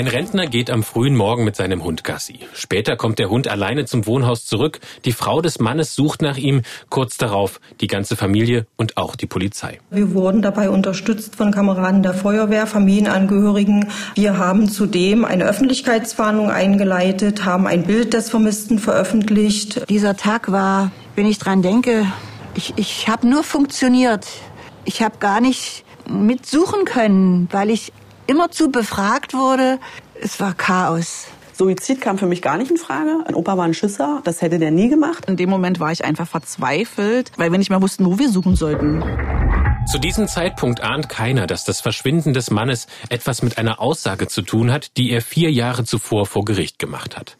Ein Rentner geht am frühen Morgen mit seinem Hund Gassi. Später kommt der Hund alleine zum Wohnhaus zurück. Die Frau des Mannes sucht nach ihm. Kurz darauf die ganze Familie und auch die Polizei. Wir wurden dabei unterstützt von Kameraden der Feuerwehr, Familienangehörigen. Wir haben zudem eine Öffentlichkeitswarnung eingeleitet, haben ein Bild des Vermissten veröffentlicht. Dieser Tag war, wenn ich dran denke, ich, ich habe nur funktioniert. Ich habe gar nicht mitsuchen können, weil ich immerzu befragt wurde. Es war Chaos. Suizid kam für mich gar nicht in Frage. Ein Opa war ein Schisser, das hätte der nie gemacht. In dem Moment war ich einfach verzweifelt, weil wir nicht mehr wussten, wo wir suchen sollten. Zu diesem Zeitpunkt ahnt keiner, dass das Verschwinden des Mannes etwas mit einer Aussage zu tun hat, die er vier Jahre zuvor vor Gericht gemacht hat.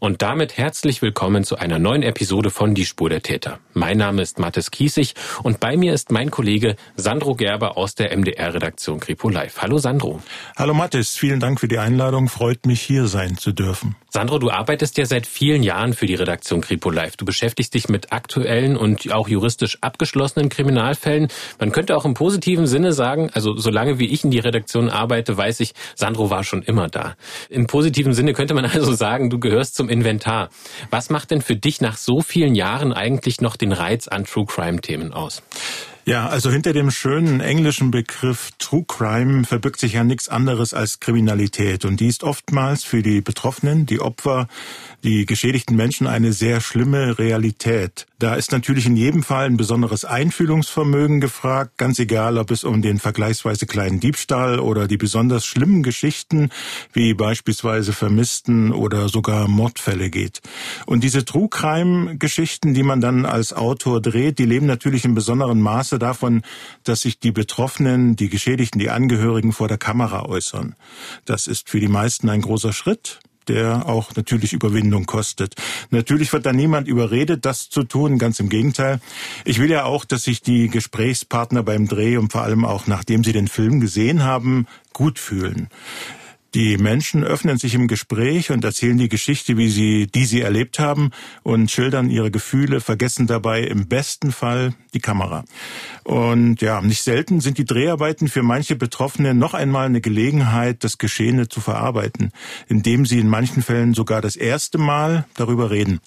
Und damit herzlich willkommen zu einer neuen Episode von Die Spur der Täter. Mein Name ist Mathis Kiesig und bei mir ist mein Kollege Sandro Gerber aus der MDR-Redaktion Kripo Live. Hallo Sandro. Hallo Mathis, vielen Dank für die Einladung. Freut mich hier sein zu dürfen. Sandro, du arbeitest ja seit vielen Jahren für die Redaktion Kripo Live. Du beschäftigst dich mit aktuellen und auch juristisch abgeschlossenen Kriminalfällen. Man könnte auch im positiven Sinne sagen, also solange wie ich in die Redaktion arbeite, weiß ich, Sandro war schon immer da. Im positiven Sinne könnte man also sagen, du gehörst zum Inventar. Was macht denn für dich nach so vielen Jahren eigentlich noch den Reiz an True Crime Themen aus? Ja, also hinter dem schönen englischen Begriff True Crime verbirgt sich ja nichts anderes als Kriminalität. Und die ist oftmals für die Betroffenen, die Opfer, die geschädigten Menschen eine sehr schlimme Realität. Da ist natürlich in jedem Fall ein besonderes Einfühlungsvermögen gefragt, ganz egal, ob es um den vergleichsweise kleinen Diebstahl oder die besonders schlimmen Geschichten wie beispielsweise Vermissten oder sogar Mordfälle geht. Und diese True Crime Geschichten, die man dann als Autor dreht, die leben natürlich in besonderem Maße davon, dass sich die Betroffenen, die Geschädigten, die Angehörigen vor der Kamera äußern. Das ist für die meisten ein großer Schritt der auch natürlich Überwindung kostet. Natürlich wird da niemand überredet, das zu tun, ganz im Gegenteil. Ich will ja auch, dass sich die Gesprächspartner beim Dreh und vor allem auch nachdem sie den Film gesehen haben, gut fühlen. Die Menschen öffnen sich im Gespräch und erzählen die Geschichte, wie sie, die sie erlebt haben und schildern ihre Gefühle, vergessen dabei im besten Fall die Kamera. Und ja, nicht selten sind die Dreharbeiten für manche Betroffene noch einmal eine Gelegenheit, das Geschehene zu verarbeiten, indem sie in manchen Fällen sogar das erste Mal darüber reden.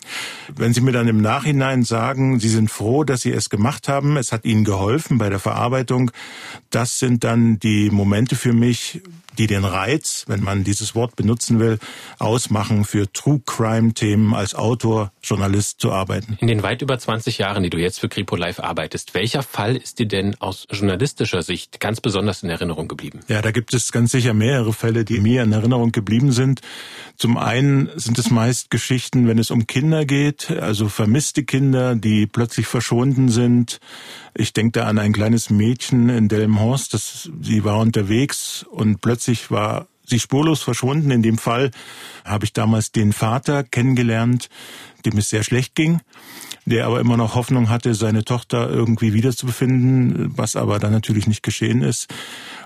Wenn sie mir dann im Nachhinein sagen, sie sind froh, dass sie es gemacht haben, es hat ihnen geholfen bei der Verarbeitung, das sind dann die Momente für mich, die den Reiz, wenn man dieses Wort benutzen will, ausmachen, für True Crime Themen als Autor, Journalist zu arbeiten. In den weit über 20 Jahren, die du jetzt für Kripo Live arbeitest, welcher Fall ist dir denn aus journalistischer Sicht ganz besonders in Erinnerung geblieben? Ja, da gibt es ganz sicher mehrere Fälle, die mir in Erinnerung geblieben sind. Zum einen sind es meist Geschichten, wenn es um Kinder geht, also vermisste Kinder, die plötzlich verschwunden sind. Ich denke da an ein kleines Mädchen in Delmenhorst, das, sie war unterwegs und plötzlich plötzlich war sie spurlos verschwunden. In dem Fall habe ich damals den Vater kennengelernt, dem es sehr schlecht ging, der aber immer noch Hoffnung hatte, seine Tochter irgendwie wiederzubefinden, was aber dann natürlich nicht geschehen ist.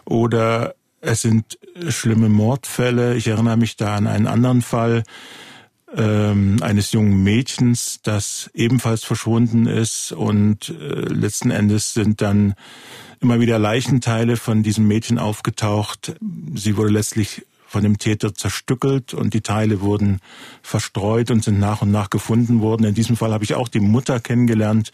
Oder es sind schlimme Mordfälle. Ich erinnere mich da an einen anderen Fall ähm, eines jungen Mädchens, das ebenfalls verschwunden ist und äh, letzten Endes sind dann immer wieder Leichenteile von diesem Mädchen aufgetaucht. Sie wurde letztlich von dem Täter zerstückelt und die Teile wurden verstreut und sind nach und nach gefunden worden. In diesem Fall habe ich auch die Mutter kennengelernt.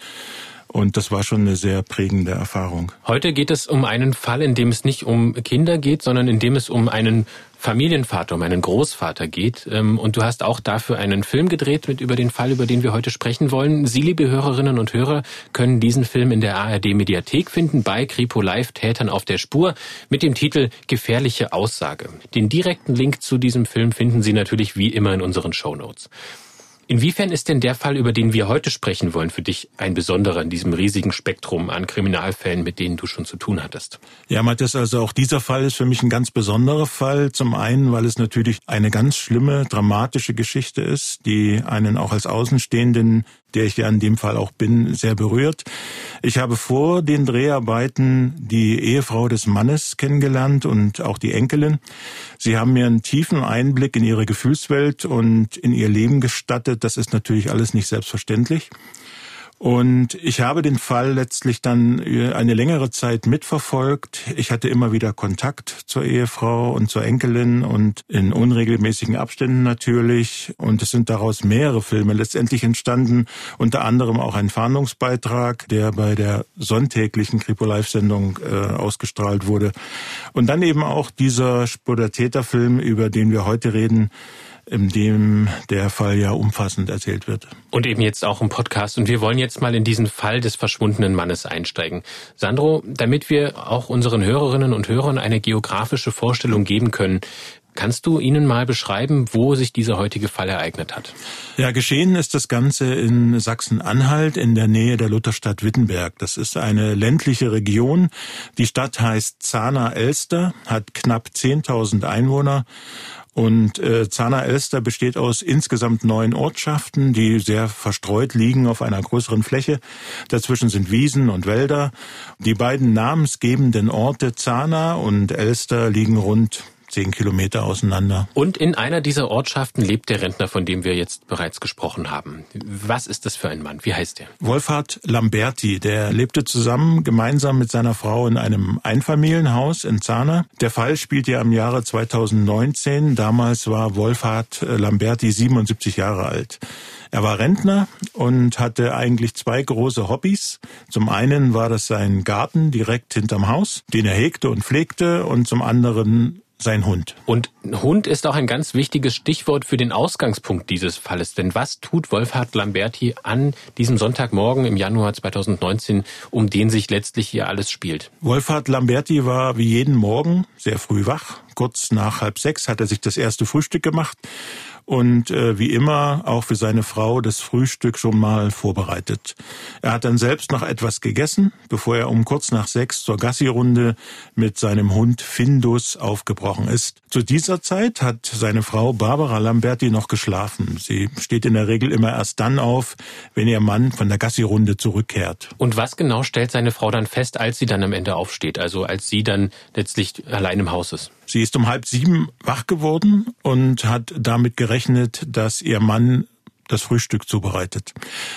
Und das war schon eine sehr prägende Erfahrung. Heute geht es um einen Fall, in dem es nicht um Kinder geht, sondern in dem es um einen Familienvater, um einen Großvater geht. Ähm, und du hast auch dafür einen Film gedreht mit über den Fall, über den wir heute sprechen wollen. Sie, liebe Hörerinnen und Hörer, können diesen Film in der ARD Mediathek finden bei Kripo Live Tätern auf der Spur mit dem Titel Gefährliche Aussage. Den direkten Link zu diesem Film finden Sie natürlich wie immer in unseren Show Notes. Inwiefern ist denn der Fall, über den wir heute sprechen wollen, für dich ein besonderer in diesem riesigen Spektrum an Kriminalfällen, mit denen du schon zu tun hattest? Ja, Matthias, also auch dieser Fall ist für mich ein ganz besonderer Fall. Zum einen, weil es natürlich eine ganz schlimme, dramatische Geschichte ist, die einen auch als Außenstehenden der ich ja in dem Fall auch bin, sehr berührt. Ich habe vor den Dreharbeiten die Ehefrau des Mannes kennengelernt und auch die Enkelin. Sie haben mir einen tiefen Einblick in ihre Gefühlswelt und in ihr Leben gestattet. Das ist natürlich alles nicht selbstverständlich. Und ich habe den Fall letztlich dann eine längere Zeit mitverfolgt. Ich hatte immer wieder Kontakt zur Ehefrau und zur Enkelin und in unregelmäßigen Abständen natürlich. Und es sind daraus mehrere Filme letztendlich entstanden, unter anderem auch ein Fahndungsbeitrag, der bei der sonntäglichen Kripo Live-Sendung äh, ausgestrahlt wurde. Und dann eben auch dieser Spur der Täterfilm, über den wir heute reden, in dem der Fall ja umfassend erzählt wird. Und eben jetzt auch im Podcast. Und wir wollen jetzt mal in diesen Fall des verschwundenen Mannes einsteigen. Sandro, damit wir auch unseren Hörerinnen und Hörern eine geografische Vorstellung geben können, Kannst du Ihnen mal beschreiben, wo sich dieser heutige Fall ereignet hat? Ja, geschehen ist das Ganze in Sachsen-Anhalt in der Nähe der Lutherstadt Wittenberg. Das ist eine ländliche Region. Die Stadt heißt Zahner-Elster, hat knapp 10.000 Einwohner und äh, Zahner-Elster besteht aus insgesamt neun Ortschaften, die sehr verstreut liegen auf einer größeren Fläche. Dazwischen sind Wiesen und Wälder. Die beiden namensgebenden Orte Zahner und Elster liegen rund zehn Kilometer auseinander. Und in einer dieser Ortschaften lebt der Rentner, von dem wir jetzt bereits gesprochen haben. Was ist das für ein Mann? Wie heißt er? Wolfhard Lamberti, der lebte zusammen gemeinsam mit seiner Frau in einem Einfamilienhaus in Zahner. Der Fall spielt ja im Jahre 2019. Damals war Wolfhard Lamberti 77 Jahre alt. Er war Rentner und hatte eigentlich zwei große Hobbys. Zum einen war das sein Garten direkt hinterm Haus, den er hegte und pflegte, und zum anderen sein Hund. Und Hund ist auch ein ganz wichtiges Stichwort für den Ausgangspunkt dieses Falles. Denn was tut Wolfhard Lamberti an diesem Sonntagmorgen im Januar 2019, um den sich letztlich hier alles spielt? Wolfhard Lamberti war wie jeden Morgen sehr früh wach. Kurz nach halb sechs hat er sich das erste Frühstück gemacht und äh, wie immer auch für seine Frau das Frühstück schon mal vorbereitet. Er hat dann selbst noch etwas gegessen, bevor er um kurz nach sechs zur Gassi-Runde mit seinem Hund Findus aufgebrochen ist. Zu dieser Zeit hat seine Frau Barbara Lamberti noch geschlafen. Sie steht in der Regel immer erst dann auf, wenn ihr Mann von der Gassi-Runde zurückkehrt. Und was genau stellt seine Frau dann fest, als sie dann am Ende aufsteht, also als sie dann letztlich allein im Haus ist? Sie ist um halb sieben wach geworden und hat damit gerechnet, dass ihr Mann das Frühstück zubereitet.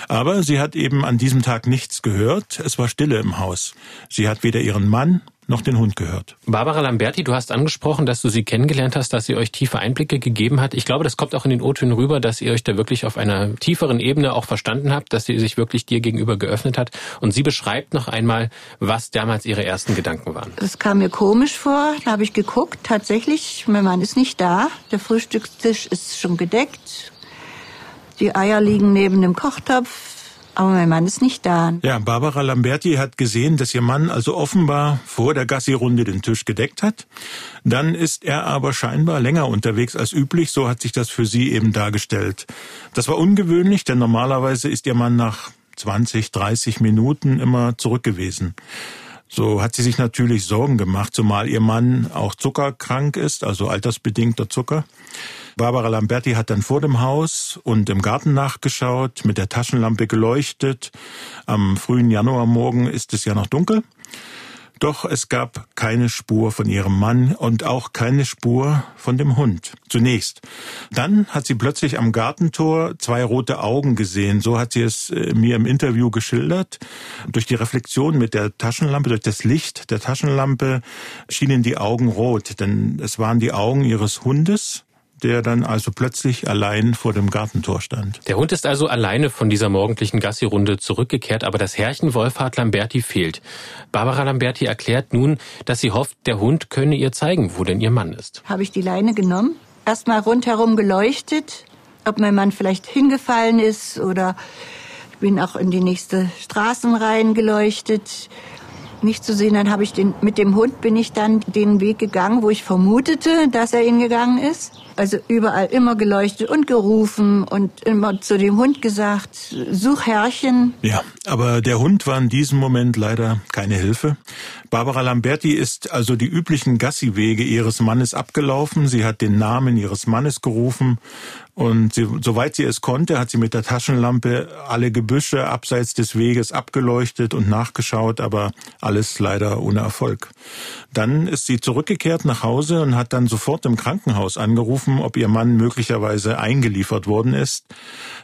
Aber sie hat eben an diesem Tag nichts gehört. Es war Stille im Haus. Sie hat weder ihren Mann noch den Hund gehört. Barbara Lamberti, du hast angesprochen, dass du sie kennengelernt hast, dass sie euch tiefe Einblicke gegeben hat. Ich glaube, das kommt auch in den O-Tönen rüber, dass ihr euch da wirklich auf einer tieferen Ebene auch verstanden habt, dass sie sich wirklich dir gegenüber geöffnet hat. Und sie beschreibt noch einmal, was damals ihre ersten Gedanken waren. Es kam mir komisch vor. Da habe ich geguckt. Tatsächlich, mein Mann ist nicht da. Der Frühstückstisch ist schon gedeckt. Die Eier liegen neben dem Kochtopf. Aber mein Mann ist nicht da. Ja, Barbara Lamberti hat gesehen, dass ihr Mann also offenbar vor der Gassi-Runde den Tisch gedeckt hat. Dann ist er aber scheinbar länger unterwegs als üblich. So hat sich das für sie eben dargestellt. Das war ungewöhnlich, denn normalerweise ist ihr Mann nach 20, 30 Minuten immer zurück gewesen. So hat sie sich natürlich Sorgen gemacht, zumal ihr Mann auch zuckerkrank ist, also altersbedingter Zucker. Barbara Lamberti hat dann vor dem Haus und im Garten nachgeschaut, mit der Taschenlampe geleuchtet. Am frühen Januarmorgen ist es ja noch dunkel. Doch es gab keine Spur von ihrem Mann und auch keine Spur von dem Hund. Zunächst. Dann hat sie plötzlich am Gartentor zwei rote Augen gesehen. So hat sie es äh, mir im Interview geschildert. Durch die Reflexion mit der Taschenlampe, durch das Licht der Taschenlampe schienen die Augen rot, denn es waren die Augen ihres Hundes der dann also plötzlich allein vor dem Gartentor stand. Der Hund ist also alleine von dieser morgendlichen Gassi-Runde zurückgekehrt, aber das Herrchen Wolfhard Lamberti fehlt. Barbara Lamberti erklärt nun, dass sie hofft, der Hund könne ihr zeigen, wo denn ihr Mann ist. Habe ich die Leine genommen, erstmal rundherum geleuchtet, ob mein Mann vielleicht hingefallen ist oder ich bin auch in die nächste Straßenreihen geleuchtet nicht zu sehen. Dann habe ich den, mit dem Hund bin ich dann den Weg gegangen, wo ich vermutete, dass er ihn gegangen ist. Also überall immer geleuchtet und gerufen und immer zu dem Hund gesagt, such Herrchen. Ja, aber der Hund war in diesem Moment leider keine Hilfe. Barbara Lamberti ist also die üblichen Gassi-Wege ihres Mannes abgelaufen. Sie hat den Namen ihres Mannes gerufen Und sie, soweit sie es konnte, hat sie mit der Taschenlampe alle Gebüsche abseits des Weges abgeleuchtet und nachgeschaut, aber alles leider ohne Erfolg. Dann ist sie zurückgekehrt nach Hause und hat dann sofort im Krankenhaus angerufen, ob ihr Mann möglicherweise eingeliefert worden ist.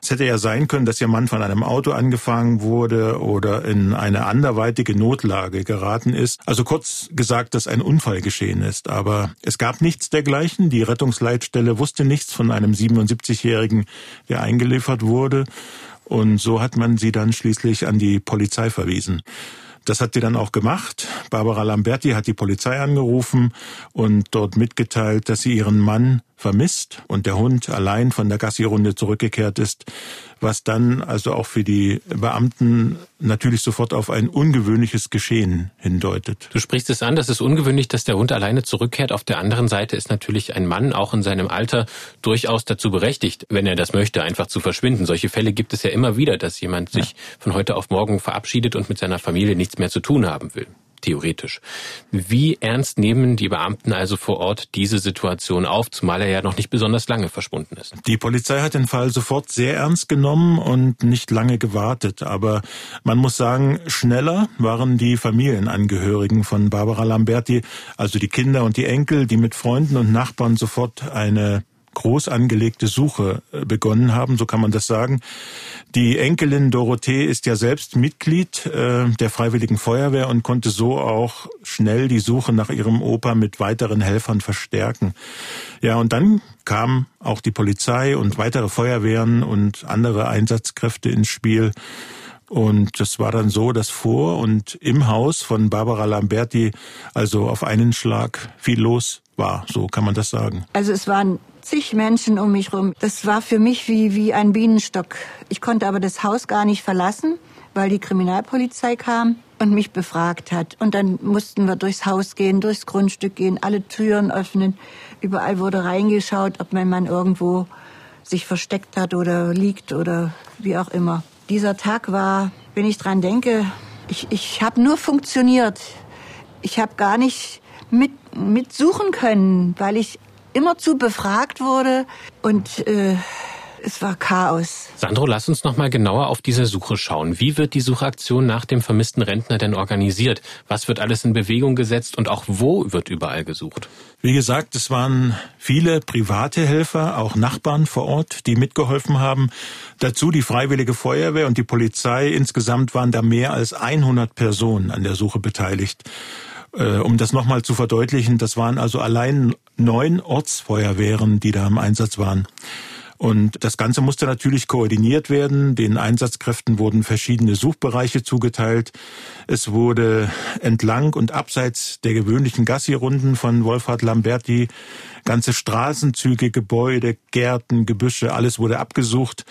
Es hätte ja sein können, dass ihr Mann von einem Auto angefangen wurde oder in eine anderweitige Notlage geraten ist. Also kurz gesagt, dass ein Unfall geschehen ist. Aber es gab nichts dergleichen. Die Rettungsleitstelle wusste nichts von einem 77 70-Jährigen, der eingeliefert wurde. Und so hat man sie dann schließlich an die Polizei verwiesen. Das hat sie dann auch gemacht. Barbara Lamberti hat die Polizei angerufen und dort mitgeteilt, dass sie ihren Mann vermisst und der Hund allein von der Gassi-Runde zurückgekehrt ist, was dann also auch für die Beamten natürlich sofort auf ein ungewöhnliches Geschehen hindeutet. Du sprichst es an, das ist ungewöhnlich, dass der Hund alleine zurückkehrt. Auf der anderen Seite ist natürlich ein Mann auch in seinem Alter durchaus dazu berechtigt, wenn er das möchte, einfach zu verschwinden. Solche Fälle gibt es ja immer wieder, dass jemand sich von heute auf morgen verabschiedet und mit seiner Familie nichts mehr zu tun haben will theoretisch. Wie ernst nehmen die Beamten also vor Ort diese Situation auf, zumal er ja noch nicht besonders lange verschwunden ist? Die Polizei hat den Fall sofort sehr ernst genommen und nicht lange gewartet. Aber man muss sagen, schneller waren die Familienangehörigen von Barbara Lamberti, also die Kinder und die Enkel, die mit Freunden und Nachbarn sofort eine groß angelegte Suche äh, begonnen haben, so kann man das sagen. Die Enkelin Dorothee ist ja selbst Mitglied äh, der Freiwilligen Feuerwehr und konnte so auch schnell die Suche nach ihrem Opa mit weiteren Helfern verstärken. Ja, und dann kam auch die Polizei und weitere Feuerwehren und andere Einsatzkräfte ins Spiel. Und das war dann so, dass vor und im Haus von Barbara Lamberti also auf einen Schlag viel los war. So kann man das sagen. Also es waren zig Menschen um mich rum. Das war für mich wie, wie ein Bienenstock. Ich konnte aber das Haus gar nicht verlassen, weil die Kriminalpolizei kam und mich befragt hat. Und dann mussten wir durchs Haus gehen, durchs Grundstück gehen, alle Türen öffnen. Überall wurde reingeschaut, ob mein Mann irgendwo sich versteckt hat oder liegt oder wie auch immer. Dieser Tag war, wenn ich dran denke, ich, ich habe nur funktioniert. Ich habe gar nicht mit, mitsuchen können, weil ich immerzu befragt wurde und äh, es war Chaos. Sandro, lass uns noch mal genauer auf diese Suche schauen. Wie wird die Suchaktion nach dem vermissten Rentner denn organisiert? Was wird alles in Bewegung gesetzt und auch wo wird überall gesucht? Wie gesagt, es waren viele private Helfer, auch Nachbarn vor Ort, die mitgeholfen haben. Dazu die Freiwillige Feuerwehr und die Polizei. Insgesamt waren da mehr als 100 Personen an der Suche beteiligt. Äh, um das nochmal zu verdeutlichen, das waren also allein neun Ortsfeuerwehren, die da im Einsatz waren. Und das Ganze musste natürlich koordiniert werden. Den Einsatzkräften wurden verschiedene Suchbereiche zugeteilt. Es wurde entlang und abseits der gewöhnlichen Gassi-Runden von Wolfhard Lamberti ganze Straßenzüge, Gebäude, Gärten, Gebüsche, alles wurde abgesucht.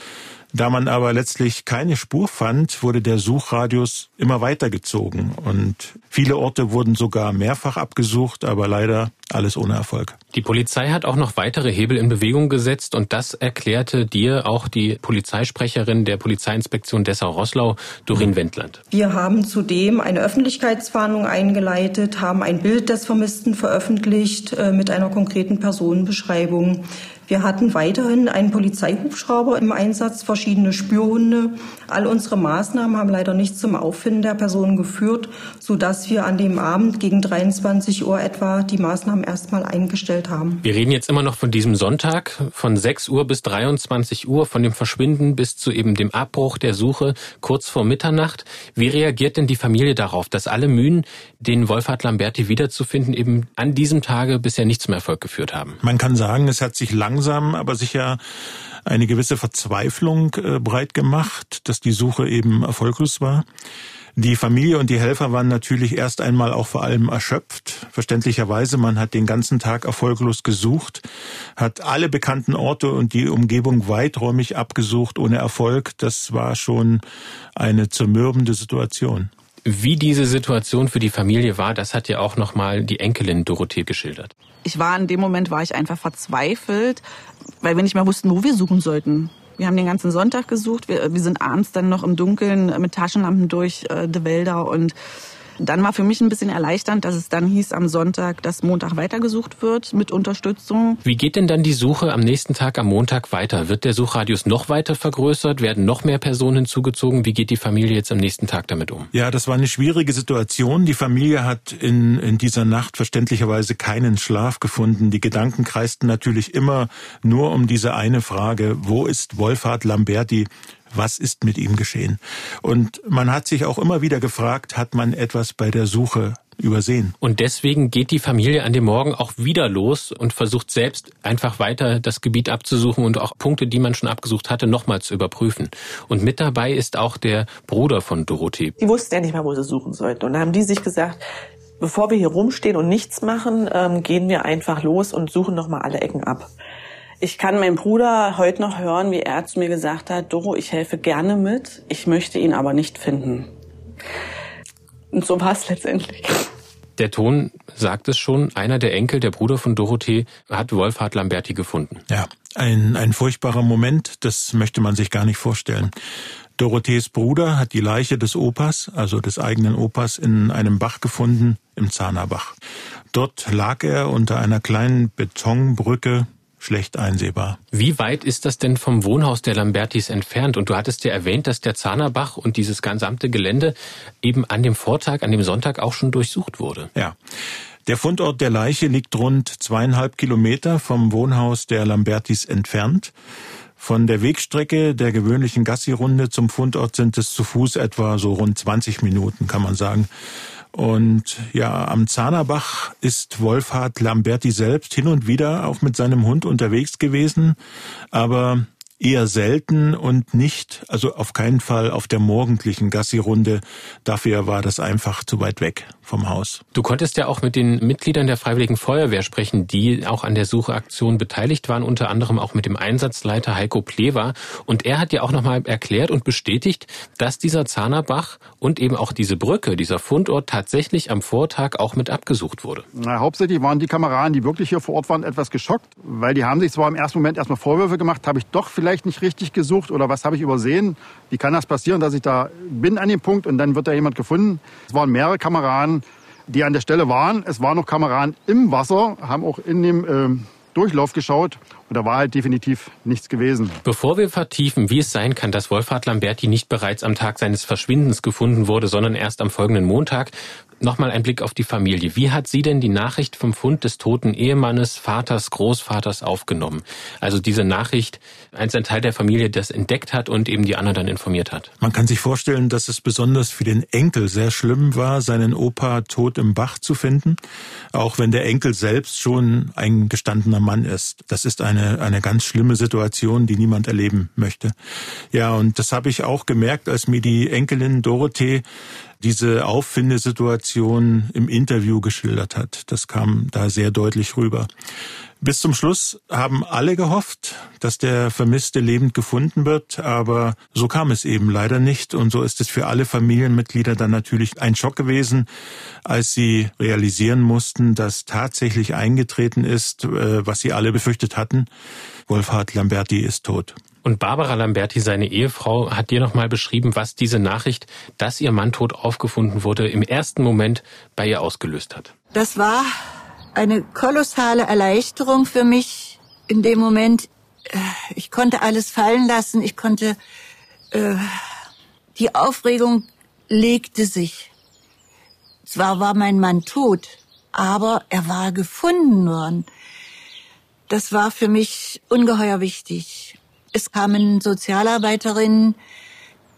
Da man aber letztlich keine Spur fand, wurde der Suchradius immer weitergezogen und viele Orte wurden sogar mehrfach abgesucht, aber leider alles ohne Erfolg. Die Polizei hat auch noch weitere Hebel in Bewegung gesetzt und das erklärte dir auch die Polizeisprecherin der Polizeiinspektion Dessau-Rosslau, Dorin Wendland. Wir haben zudem eine Öffentlichkeitswarnung eingeleitet, haben ein Bild des Vermissten veröffentlicht äh, mit einer konkreten Personenbeschreibung. Wir hatten weiterhin einen Polizeihubschrauber im Einsatz, verschiedene Spürhunde. All unsere Maßnahmen haben leider nicht zum Auffinden der Person geführt, sodass wir an dem Abend gegen 23 Uhr etwa die Maßnahmen erstmal eingestellt haben. Wir reden jetzt immer noch von diesem Sonntag, von 6 Uhr bis 23 Uhr, von dem Verschwinden bis zu eben dem Abbruch der Suche kurz vor Mitternacht. Wie reagiert denn die Familie darauf, dass alle Mühen, den Wolfhard Lamberti wiederzufinden, eben an diesem Tage bisher nicht zum Erfolg geführt haben? Man kann sagen, es hat sich langsam langsam, aber sicher eine gewisse Verzweiflung äh, breit gemacht, dass die Suche eben erfolglos war. Die Familie und die Helfer waren natürlich erst einmal auch vor allem erschöpft. Verständlicherweise, man hat den ganzen Tag erfolglos gesucht, hat alle bekannten Orte und die Umgebung weiträumig abgesucht ohne Erfolg. Das war schon eine zermürbende Situation. Wie diese Situation für die Familie war, das hat ja auch nochmal die Enkelin Dorothee geschildert. Ich war in dem Moment, war ich einfach verzweifelt, weil wir nicht mehr wussten, wo wir suchen sollten. Wir haben den ganzen Sonntag gesucht. Wir, wir sind abends dann noch im Dunkeln mit Taschenlampen durch äh, die Wälder und Dann war für mich ein bisschen erleichternd, dass es dann hieß am Sonntag, dass Montag weitergesucht wird mit Unterstützung. Wie geht denn dann die Suche am nächsten Tag am Montag weiter? Wird der Suchradius noch weiter vergrößert? Werden noch mehr Personen hinzugezogen? Wie geht die Familie jetzt am nächsten Tag damit um? Ja, das war eine schwierige Situation. Die Familie hat in, in dieser Nacht verständlicherweise keinen Schlaf gefunden. Die Gedanken kreisten natürlich immer nur um diese eine Frage, wo ist Wolfhard Lamberti? Was ist mit ihm geschehen? Und man hat sich auch immer wieder gefragt, hat man etwas bei der Suche übersehen. Und deswegen geht die Familie an dem Morgen auch wieder los und versucht selbst einfach weiter das Gebiet abzusuchen und auch Punkte, die man schon abgesucht hatte, nochmal zu überprüfen. Und mit dabei ist auch der Bruder von Dorothee. Die wussten ja nicht mehr, wo sie suchen sollten. Und dann haben die sich gesagt, bevor wir hier rumstehen und nichts machen, ähm, gehen wir einfach los und suchen nochmal alle Ecken ab. Ich kann meinen Bruder heute noch hören, wie er zu mir gesagt hat, Doro, ich helfe gerne mit, ich möchte ihn aber nicht finden. Und so war es letztendlich. Der Ton sagt es schon, einer der Enkel, der Bruder von Dorothee, hat Wolfhard Lamberti gefunden. Ja, ein, ein furchtbarer Moment, das möchte man sich gar nicht vorstellen. Dorothees Bruder hat die Leiche des Opas, also des eigenen Opas, in einem Bach gefunden, im Zahnerbach. Dort lag er unter einer kleinen Betonbrücke schlecht einsehbar. Wie weit ist das denn vom Wohnhaus der Lambertis entfernt? Und du hattest ja erwähnt, dass der Zahnerbach und dieses gesamte Gelände eben an dem Vortag, an dem Sonntag auch schon durchsucht wurde. Ja. Der Fundort der Leiche liegt rund zweieinhalb Kilometer vom Wohnhaus der Lambertis entfernt. Von der Wegstrecke der gewöhnlichen Gassi-Runde zum Fundort sind es zu Fuß etwa so rund 20 Minuten, kann man sagen. Und ja, am Zahnerbach ist Wolfhard Lamberti selbst hin und wieder auch mit seinem Hund unterwegs gewesen, aber eher selten und nicht, also auf keinen Fall auf der morgendlichen Gassi-Runde. Dafür war das einfach zu weit weg vom Haus. Du konntest ja auch mit den Mitgliedern der Freiwilligen Feuerwehr sprechen, die auch an der Sucheaktion beteiligt waren, unter anderem auch mit dem Einsatzleiter Heiko Plewa. Und er hat ja auch nochmal erklärt und bestätigt, dass dieser Zahnerbach und eben auch diese Brücke, dieser Fundort tatsächlich am Vortag auch mit abgesucht wurde. Na, hauptsächlich waren die Kameraden, die wirklich hier vor Ort waren, etwas geschockt, weil die haben sich zwar im ersten Moment erstmal Vorwürfe gemacht, habe ich doch vielleicht nicht richtig gesucht oder was habe ich übersehen? Wie kann das passieren, dass ich da bin an dem Punkt und dann wird da jemand gefunden? Es waren mehrere Kameraden, die an der Stelle waren. Es waren noch Kameraden im Wasser, haben auch in dem äh, Durchlauf geschaut und da war halt definitiv nichts gewesen. Bevor wir vertiefen, wie es sein kann, dass Wolfhard Lamberti nicht bereits am Tag seines Verschwindens gefunden wurde, sondern erst am folgenden Montag, nochmal ein Blick auf die Familie. Wie hat sie denn die Nachricht vom Fund des toten Ehemannes, Vaters, Großvaters aufgenommen? Also diese Nachricht, als ein Teil der Familie das entdeckt hat und eben die anderen dann informiert hat. Man kann sich vorstellen, dass es besonders für den Enkel sehr schlimm war, seinen Opa tot im Bach zu finden, auch wenn der Enkel selbst schon ein gestandener Mann ist. Das ist eine, eine ganz schlimme Situation, die niemand erleben möchte. Ja, und das habe ich auch gemerkt, als mir die Enkelin Dorothee diese Auffindesituation im Interview geschildert hat. Das kam da sehr deutlich rüber. Bis zum Schluss haben alle gehofft, dass der Vermisste lebend gefunden wird, aber so kam es eben leider nicht und so ist es für alle Familienmitglieder dann natürlich ein Schock gewesen, als sie realisieren mussten, dass tatsächlich eingetreten ist, äh, was sie alle befürchtet hatten. Wolfhard Lamberti ist tot. Und Barbara Lamberti, seine Ehefrau, hat dir nochmal beschrieben, was diese Nachricht, dass ihr Mann tot aufgefunden wurde, im ersten Moment bei ihr ausgelöst hat. Das war eine kolossale Erleichterung für mich in dem Moment. Äh, ich konnte alles fallen lassen. Ich konnte, äh, die Aufregung legte sich. Zwar war mein Mann tot, aber er war gefunden worden. Das war für mich ungeheuer wichtig. Es kamen Sozialarbeiterinnen,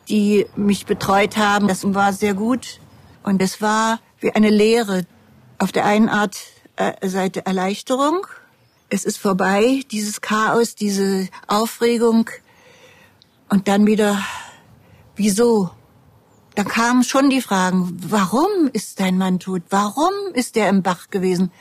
die mich betreut haben. Das war sehr gut. Und es war wie eine Lehre. Auf der einen Art äh, Seite Erleichterung. Es ist vorbei, dieses Chaos, diese Aufregung. Und dann wieder, wieso? Da kamen schon die Fragen, warum ist dein Mann tot? Warum ist er im Bach gewesen?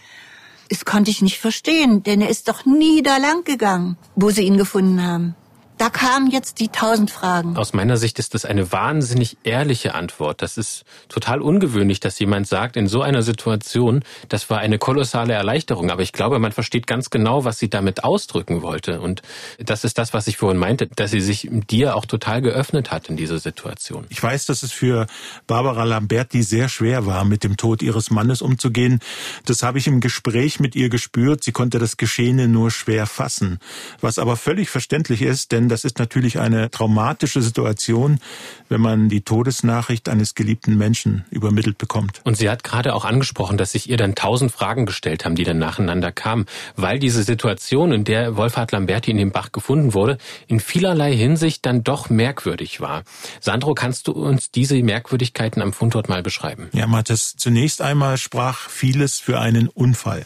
Das konnte ich nicht verstehen, denn er ist doch nie da lang gegangen, wo sie ihn gefunden haben. Da kamen jetzt die tausend Fragen. Aus meiner Sicht ist das eine wahnsinnig ehrliche Antwort. Das ist total ungewöhnlich, dass jemand sagt, in so einer Situation, das war eine kolossale Erleichterung. Aber ich glaube, man versteht ganz genau, was sie damit ausdrücken wollte. Und das ist das, was ich vorhin meinte, dass sie sich dir auch total geöffnet hat in dieser Situation. Ich weiß, dass es für Barbara Lamberti sehr schwer war, mit dem Tod ihres Mannes umzugehen. Das habe ich im Gespräch mit ihr gespürt. Sie konnte das Geschehene nur schwer fassen. Was aber völlig verständlich ist, denn das ist natürlich eine traumatische Situation, wenn man die Todesnachricht eines geliebten Menschen übermittelt bekommt. Und sie hat gerade auch angesprochen, dass sich ihr dann tausend Fragen gestellt haben, die dann nacheinander kamen, weil diese Situation, in der Wolfhard Lamberti in dem Bach gefunden wurde, in vielerlei Hinsicht dann doch merkwürdig war. Sandro, kannst du uns diese Merkwürdigkeiten am Fundort mal beschreiben? Ja, Mathis, zunächst einmal sprach vieles für einen Unfall.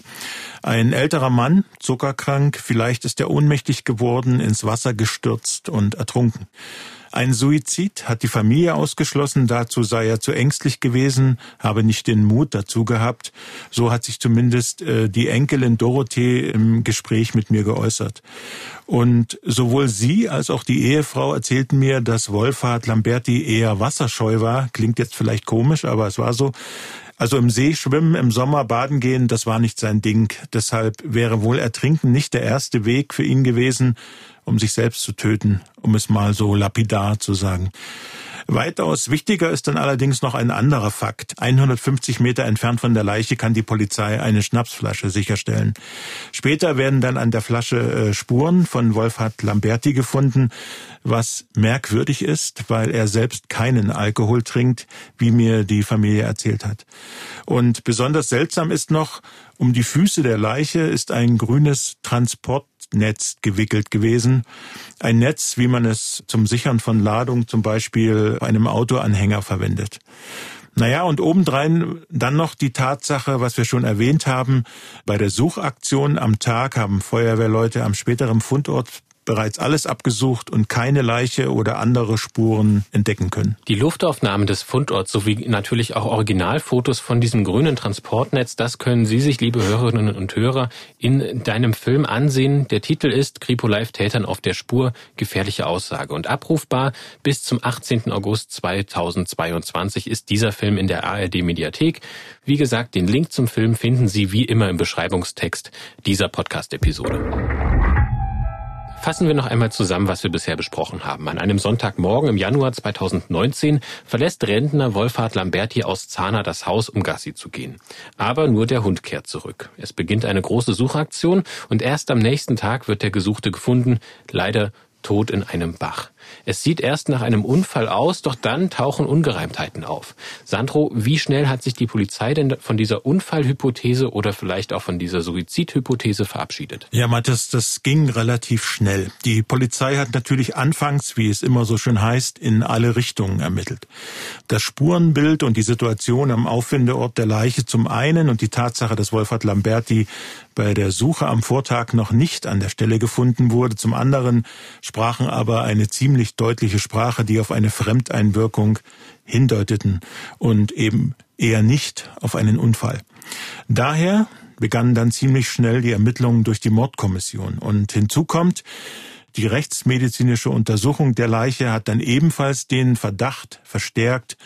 Ein älterer Mann, zuckerkrank, vielleicht ist er ohnmächtig geworden, ins Wasser gestürzt und ertrunken. Ein Suizid hat die Familie ausgeschlossen, dazu sei er zu ängstlich gewesen, habe nicht den Mut dazu gehabt. So hat sich zumindest äh, die Enkelin Dorothee im Gespräch mit mir geäußert. Und sowohl sie als auch die Ehefrau erzählten mir, dass Wolfhard Lamberti eher wasserscheu war. Klingt jetzt vielleicht komisch, aber es war so. Also im See schwimmen, im Sommer baden gehen, das war nicht sein Ding. Deshalb wäre wohl Ertrinken nicht der erste Weg für ihn gewesen, um sich selbst zu töten, um es mal so lapidar zu sagen. Weitaus wichtiger ist dann allerdings noch ein anderer Fakt. 150 Meter entfernt von der Leiche kann die Polizei eine Schnapsflasche sicherstellen. Später werden dann an der Flasche äh, Spuren von Wolfhard Lamberti gefunden, was merkwürdig ist, weil er selbst keinen Alkohol trinkt, wie mir die Familie erzählt hat. Und besonders seltsam ist noch, um die Füße der Leiche ist ein grünes Transportnetz gewickelt gewesen. Ein Netz, wie man es zum Sichern von Ladung zum Beispiel bei einem Autoanhänger verwendet. Naja, und obendrein dann noch die Tatsache, was wir schon erwähnt haben, bei der Suchaktion am Tag haben Feuerwehrleute am späteren Fundort bereits alles abgesucht und keine Leiche oder andere Spuren entdecken können. Die Luftaufnahmen des Fundorts sowie natürlich auch Originalfotos von diesem grünen Transportnetz, das können Sie sich, liebe Hörerinnen und Hörer, in deinem Film ansehen. Der Titel ist Kripo Live Tätern auf der Spur, gefährliche Aussage. Und abrufbar bis zum 18. August 2022 ist dieser Film in der ARD Mediathek. Wie gesagt, den Link zum Film finden Sie wie immer im Beschreibungstext dieser Podcast-Episode. Fassen wir noch einmal zusammen, was wir bisher besprochen haben. An einem Sonntagmorgen im Januar 2019 verlässt Rentner Wolfhard Lamberti aus Zahner das Haus, um Gassi zu gehen. Aber nur der Hund kehrt zurück. Es beginnt eine große Suchaktion und erst am nächsten Tag wird der Gesuchte gefunden, leider tot in einem Bach. Es sieht erst nach einem Unfall aus, doch dann tauchen Ungereimtheiten auf. Sandro, wie schnell hat sich die Polizei denn von dieser Unfallhypothese oder vielleicht auch von dieser Suizidhypothese verabschiedet? Ja, Mathis, das ging relativ schnell. Die Polizei hat natürlich anfangs, wie es immer so schön heißt, in alle Richtungen ermittelt. Das Spurenbild und die Situation am Auffindeort der Leiche zum einen und die Tatsache, dass Wolfhard Lamberti bei der Suche am Vortag noch nicht an der Stelle gefunden wurde, zum anderen sprachen aber eine ziemlich ziemlich deutliche Sprache, die auf eine Fremdeinwirkung hindeuteten und eben eher nicht auf einen Unfall. Daher begannen dann ziemlich schnell die Ermittlungen durch die Mordkommission. Und hinzu kommt, die rechtsmedizinische Untersuchung der Leiche hat dann ebenfalls den Verdacht verstärkt,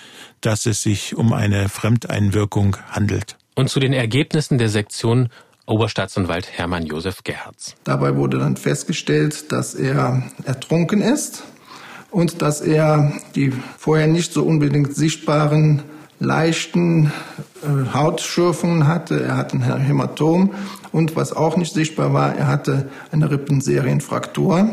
dass es sich um eine Fremdeinwirkung handelt. Und zu den Ergebnissen der Sektion Oberstaatsanwalt Hermann Josef Gerhards. Dabei wurde dann festgestellt, dass er ertrunken ist und dass er die vorher nicht so unbedingt sichtbaren leichten äh, Hautschürfungen hatte. Er hatte ein Hämatom und was auch nicht sichtbar war, er hatte eine Rippenserienfraktur,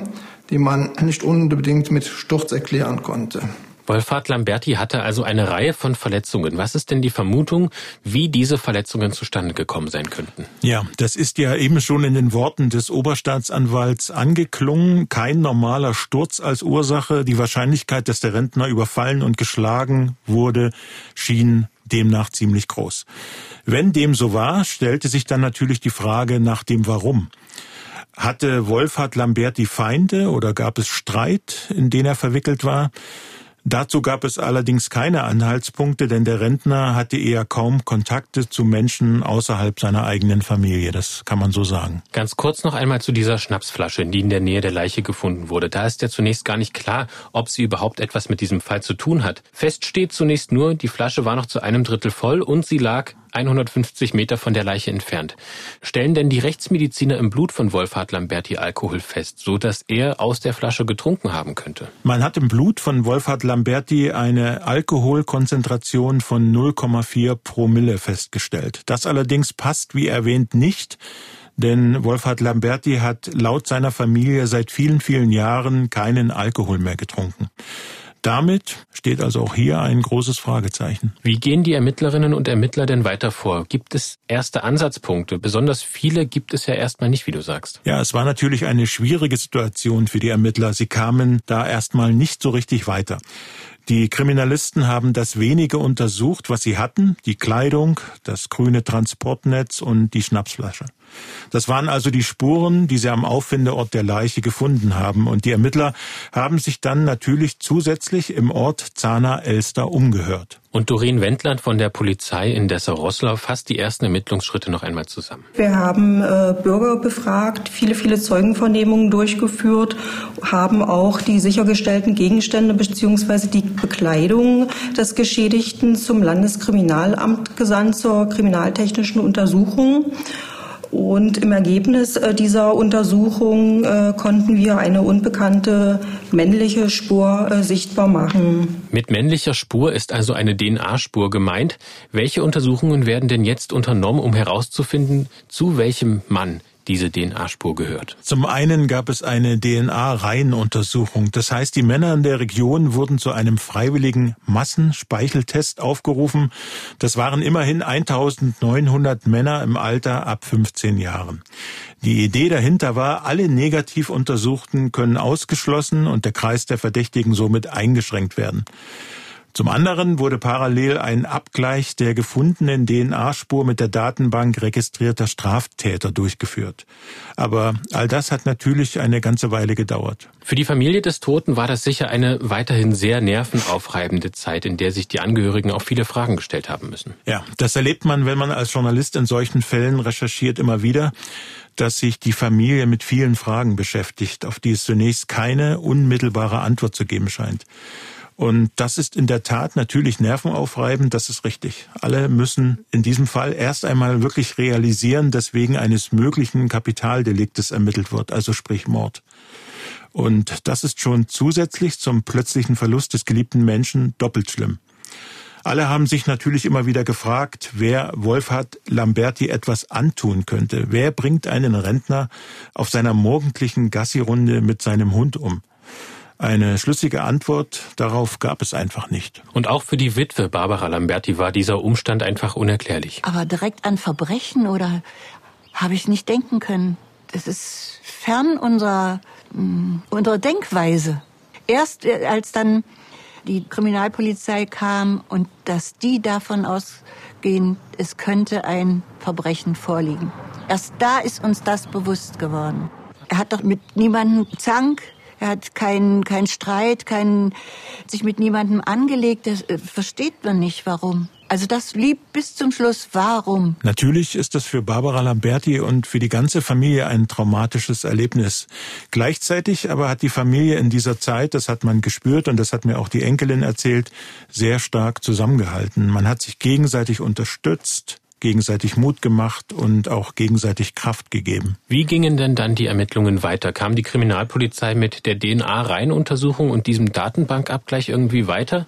die man nicht unbedingt mit Sturz erklären konnte. Wolfhard Lamberti hatte also eine Reihe von Verletzungen. Was ist denn die Vermutung, wie diese Verletzungen zustande gekommen sein könnten? Ja, das ist ja eben schon in den Worten des Oberstaatsanwalts angeklungen. Kein normaler Sturz als Ursache. Die Wahrscheinlichkeit, dass der Rentner überfallen und geschlagen wurde, schien demnach ziemlich groß. Wenn dem so war, stellte sich dann natürlich die Frage nach dem Warum. Hatte Wolfhard Lamberti Feinde oder gab es Streit, in den er verwickelt war? Dazu gab es allerdings keine Anhaltspunkte, denn der Rentner hatte eher kaum Kontakte zu Menschen außerhalb seiner eigenen Familie. Das kann man so sagen. Ganz kurz noch einmal zu dieser Schnapsflasche, die in der Nähe der Leiche gefunden wurde. Da ist ja zunächst gar nicht klar, ob sie überhaupt etwas mit diesem Fall zu tun hat. Fest steht zunächst nur, die Flasche war noch zu einem Drittel voll und sie lag 150 Meter von der Leiche entfernt. Stellen denn die Rechtsmediziner im Blut von Wolfhard Lamberti Alkohol fest, so dass er aus der Flasche getrunken haben könnte? Man hat im Blut von Wolfhard Lamberti eine Alkoholkonzentration von 0,4 Promille festgestellt. Das allerdings passt, wie erwähnt, nicht denn Wolfhard Lamberti hat laut seiner Familie seit vielen, vielen Jahren keinen Alkohol mehr getrunken. Damit steht also auch hier ein großes Fragezeichen. Wie gehen die Ermittlerinnen und Ermittler denn weiter vor? Gibt es erste Ansatzpunkte? Besonders viele gibt es ja erstmal nicht, wie du sagst. Ja, es war natürlich eine schwierige Situation für die Ermittler. Sie kamen da erstmal nicht so richtig weiter. Die Kriminalisten haben das wenige untersucht, was sie hatten, die Kleidung, das grüne Transportnetz und die Schnapsflasche. Das waren also die Spuren, die sie am Auffindeort der Leiche gefunden haben. Und die Ermittler haben sich dann natürlich zusätzlich im Ort Zahner-Elster umgehört. Und Doreen Wendland von der Polizei in Dessau-Rosslau fasst die ersten Ermittlungsschritte noch einmal zusammen. Wir haben äh, Bürger befragt, viele, viele Zeugenvernehmungen durchgeführt, haben auch die sichergestellten Gegenstände bzw. die Bekleidung des Geschädigten zum Landeskriminalamt gesandt zur kriminaltechnischen Untersuchung. Und im Ergebnis äh, dieser Untersuchung äh, konnten wir eine unbekannte männliche Spur äh, sichtbar machen. Mit männlicher Spur ist also eine DNA-Spur gemeint. Welche Untersuchungen werden denn jetzt unternommen, um herauszufinden, zu welchem Mann diese DNA-Spur gehört? Zum einen gab es eine DNA-Reihenuntersuchung. Das heißt, die Männer in der Region wurden zu einem freiwilligen Massenspeicheltest aufgerufen. Das waren immerhin 1900 Männer im Alter ab 15 Jahren. Die Idee dahinter war, alle negativ Untersuchten können ausgeschlossen und der Kreis der Verdächtigen somit eingeschränkt werden. Zum anderen wurde parallel ein Abgleich der gefundenen DNA-Spur mit der Datenbank registrierter Straftäter durchgeführt. Aber all das hat natürlich eine ganze Weile gedauert. Für die Familie des Toten war das sicher eine weiterhin sehr nervenaufreibende Zeit, in der sich die Angehörigen auch viele Fragen gestellt haben müssen. Ja, das erlebt man, wenn man als Journalist in solchen Fällen recherchiert, immer wieder dass sich die Familie mit vielen Fragen beschäftigt, auf die es zunächst keine unmittelbare Antwort zu geben scheint. Und das ist in der Tat natürlich nervenaufreibend, das ist richtig. Alle müssen in diesem Fall erst einmal wirklich realisieren, dass wegen eines möglichen Kapitaldeliktes ermittelt wird, also sprich Mord. Und das ist schon zusätzlich zum plötzlichen Verlust des geliebten Menschen doppelt schlimm. Alle haben sich natürlich immer wieder gefragt, wer Wolfhard Lamberti etwas antun könnte. Wer bringt einen Rentner auf seiner morgendlichen Gassi-Runde mit seinem Hund um? Eine schlüssige Antwort darauf gab es einfach nicht. Und auch für die Witwe Barbara Lamberti war dieser Umstand einfach unerklärlich. Aber direkt an Verbrechen oder habe ich nicht denken können. Das ist fern unserer, mm, unserer Denkweise. Erst äh, als dann die Kriminalpolizei kam und dass die davon ausgehen, es könnte ein Verbrechen vorliegen. Erst da ist uns das bewusst geworden. Er hat doch mit niemandem Zank, er hat keinen kein Streit, keinen, sich mit niemandem angelegt. Das äh, versteht man nicht, warum. Also das lieb bis zum Schluss. Warum? Natürlich ist das für Barbara Lamberti und für die ganze Familie ein traumatisches Erlebnis. Gleichzeitig aber hat die Familie in dieser Zeit, das hat man gespürt und das hat mir auch die Enkelin erzählt, sehr stark zusammengehalten. Man hat sich gegenseitig unterstützt gegenseitig Mut gemacht und auch gegenseitig Kraft gegeben. Wie gingen denn dann die Ermittlungen weiter? Kam die Kriminalpolizei mit der DNA-Reihenuntersuchung und diesem Datenbankabgleich irgendwie weiter?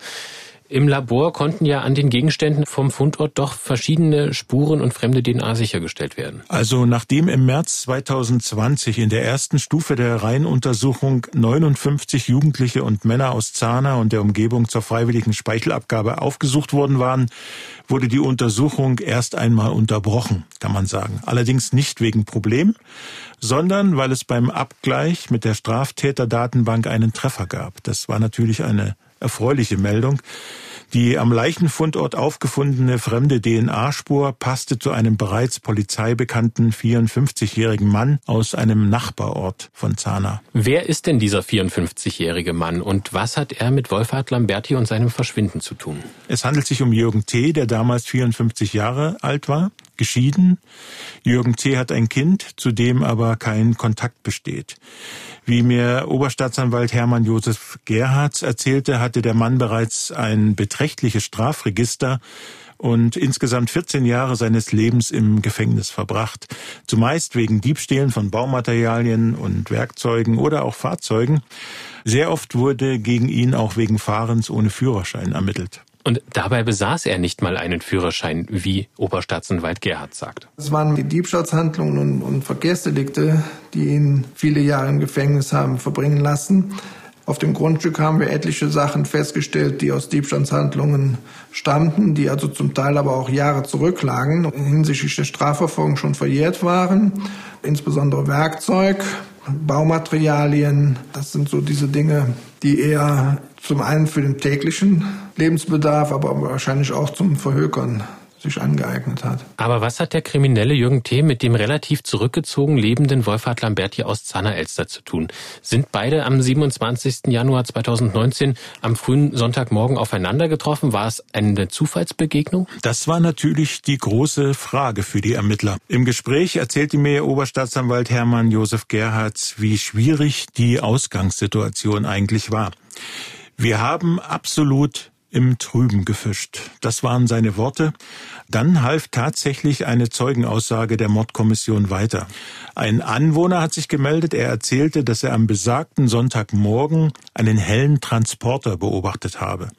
Im Labor konnten ja an den Gegenständen vom Fundort doch verschiedene Spuren und fremde DNA sichergestellt werden. Also nachdem im März 2020 in der ersten Stufe der Reihenuntersuchung 59 Jugendliche und Männer aus Zahna und der Umgebung zur freiwilligen Speichelabgabe aufgesucht worden waren, wurde die Untersuchung erst einmal unterbrochen, kann man sagen. Allerdings nicht wegen Problem, sondern weil es beim Abgleich mit der Straftäterdatenbank einen Treffer gab. Das war natürlich eine erfreuliche Meldung. Die am Leichenfundort aufgefundene fremde DNA-Spur passte zu einem bereits polizeibekannten 54-jährigen Mann aus einem Nachbarort von Zana. Wer ist denn dieser 54-jährige Mann und was hat er mit Wolfhard Lamberti und seinem Verschwinden zu tun? Es handelt sich um Jürgen T., der damals 54 Jahre alt war, geschieden. Jürgen T. hat ein Kind, zu dem aber kein Kontakt besteht. Wie mir Oberstaatsanwalt Hermann Josef Gerhards erzählte, hatte der Mann bereits ein beträchtliches Strafregister und insgesamt 14 Jahre seines Lebens im Gefängnis verbracht. Zumeist wegen Diebstählen von Baumaterialien und Werkzeugen oder auch Fahrzeugen. Sehr oft wurde gegen ihn auch wegen Fahrens ohne Führerschein ermittelt. Und dabei besaß er nicht mal einen Führerschein, wie Oberstaatsanwalt Gerhard sagt. Es waren die Diebstahlshandlungen und, und Verkehrsdelikte, die ihn viele Jahre im Gefängnis haben verbringen lassen. Auf dem Grundstück haben wir etliche Sachen festgestellt, die aus Diebstahlshandlungen stammten, die also zum Teil aber auch Jahre zurücklagen, hinsichtlich der Strafverfolgung schon verjährt waren. Insbesondere Werkzeug, Baumaterialien, das sind so diese Dinge, die eher zum einen für den täglichen Lebensbedarf, aber wahrscheinlich auch zum Verhökern sich angeeignet hat. Aber was hat der kriminelle Jürgen T. mit dem relativ zurückgezogen lebenden Wolfhard Lamberti aus Zanner-Elster zu tun? Sind beide am 27. Januar 2019 am frühen Sonntagmorgen aufeinander getroffen? War es eine Zufallsbegegnung? Das war natürlich die große Frage für die Ermittler. Im Gespräch erzählte mir Oberstaatsanwalt Hermann Josef Gerhards, wie schwierig die Ausgangssituation eigentlich war. Wir haben absolut im Trüben gefischt. Das waren seine Worte. Dann half tatsächlich eine Zeugenaussage der Mordkommission weiter. Ein Anwohner hat sich gemeldet. Er erzählte, dass er am besagten Sonntagmorgen einen hellen Transporter beobachtet habe.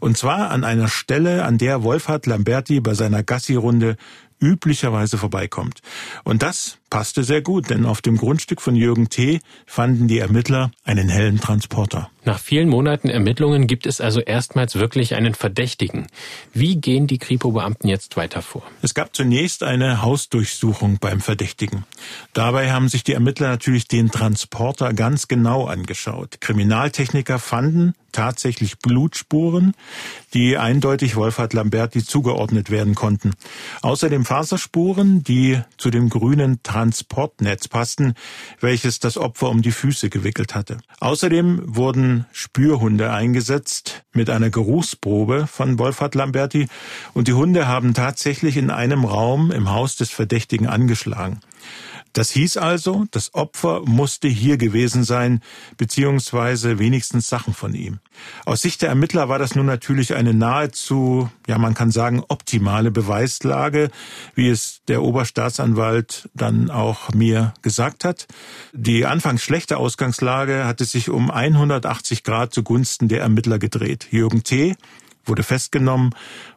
Und zwar an einer Stelle, an der Wolfhard Lamberti bei seiner Gassi-Runde üblicherweise vorbeikommt. Und das passte sehr gut, denn auf dem Grundstück von Jürgen T. fanden die Ermittler einen hellen Transporter. Nach vielen Monaten Ermittlungen gibt es also erstmals wirklich einen Verdächtigen. Wie gehen die Kripo-Beamten jetzt weiter vor? Es gab zunächst eine Hausdurchsuchung beim Verdächtigen. Dabei haben sich die Ermittler natürlich den Transporter ganz genau angeschaut. Kriminaltechniker fanden tatsächlich Blutspuren, die eindeutig Wolfhard Lamberti zugeordnet werden konnten. Außerdem Faserspuren, die zu dem grünen Transportnetz passten, welches das Opfer um die Füße gewickelt hatte. Außerdem wurden Spürhunde eingesetzt mit einer Geruchsprobe von Wolfhard Lamberti und die Hunde haben tatsächlich in einem Raum im Haus des Verdächtigen angeschlagen. Das hieß also, das Opfer musste hier gewesen sein, beziehungsweise wenigstens Sachen von ihm. Aus Sicht der Ermittler war das nun natürlich eine nahezu, ja man kann sagen, optimale Beweislage, wie es der Oberstaatsanwalt dann auch mir gesagt hat. Die anfangs schlechte Ausgangslage hatte sich um 180 Grad zugunsten der Ermittler gedreht. Jürgen T wurde festgenommen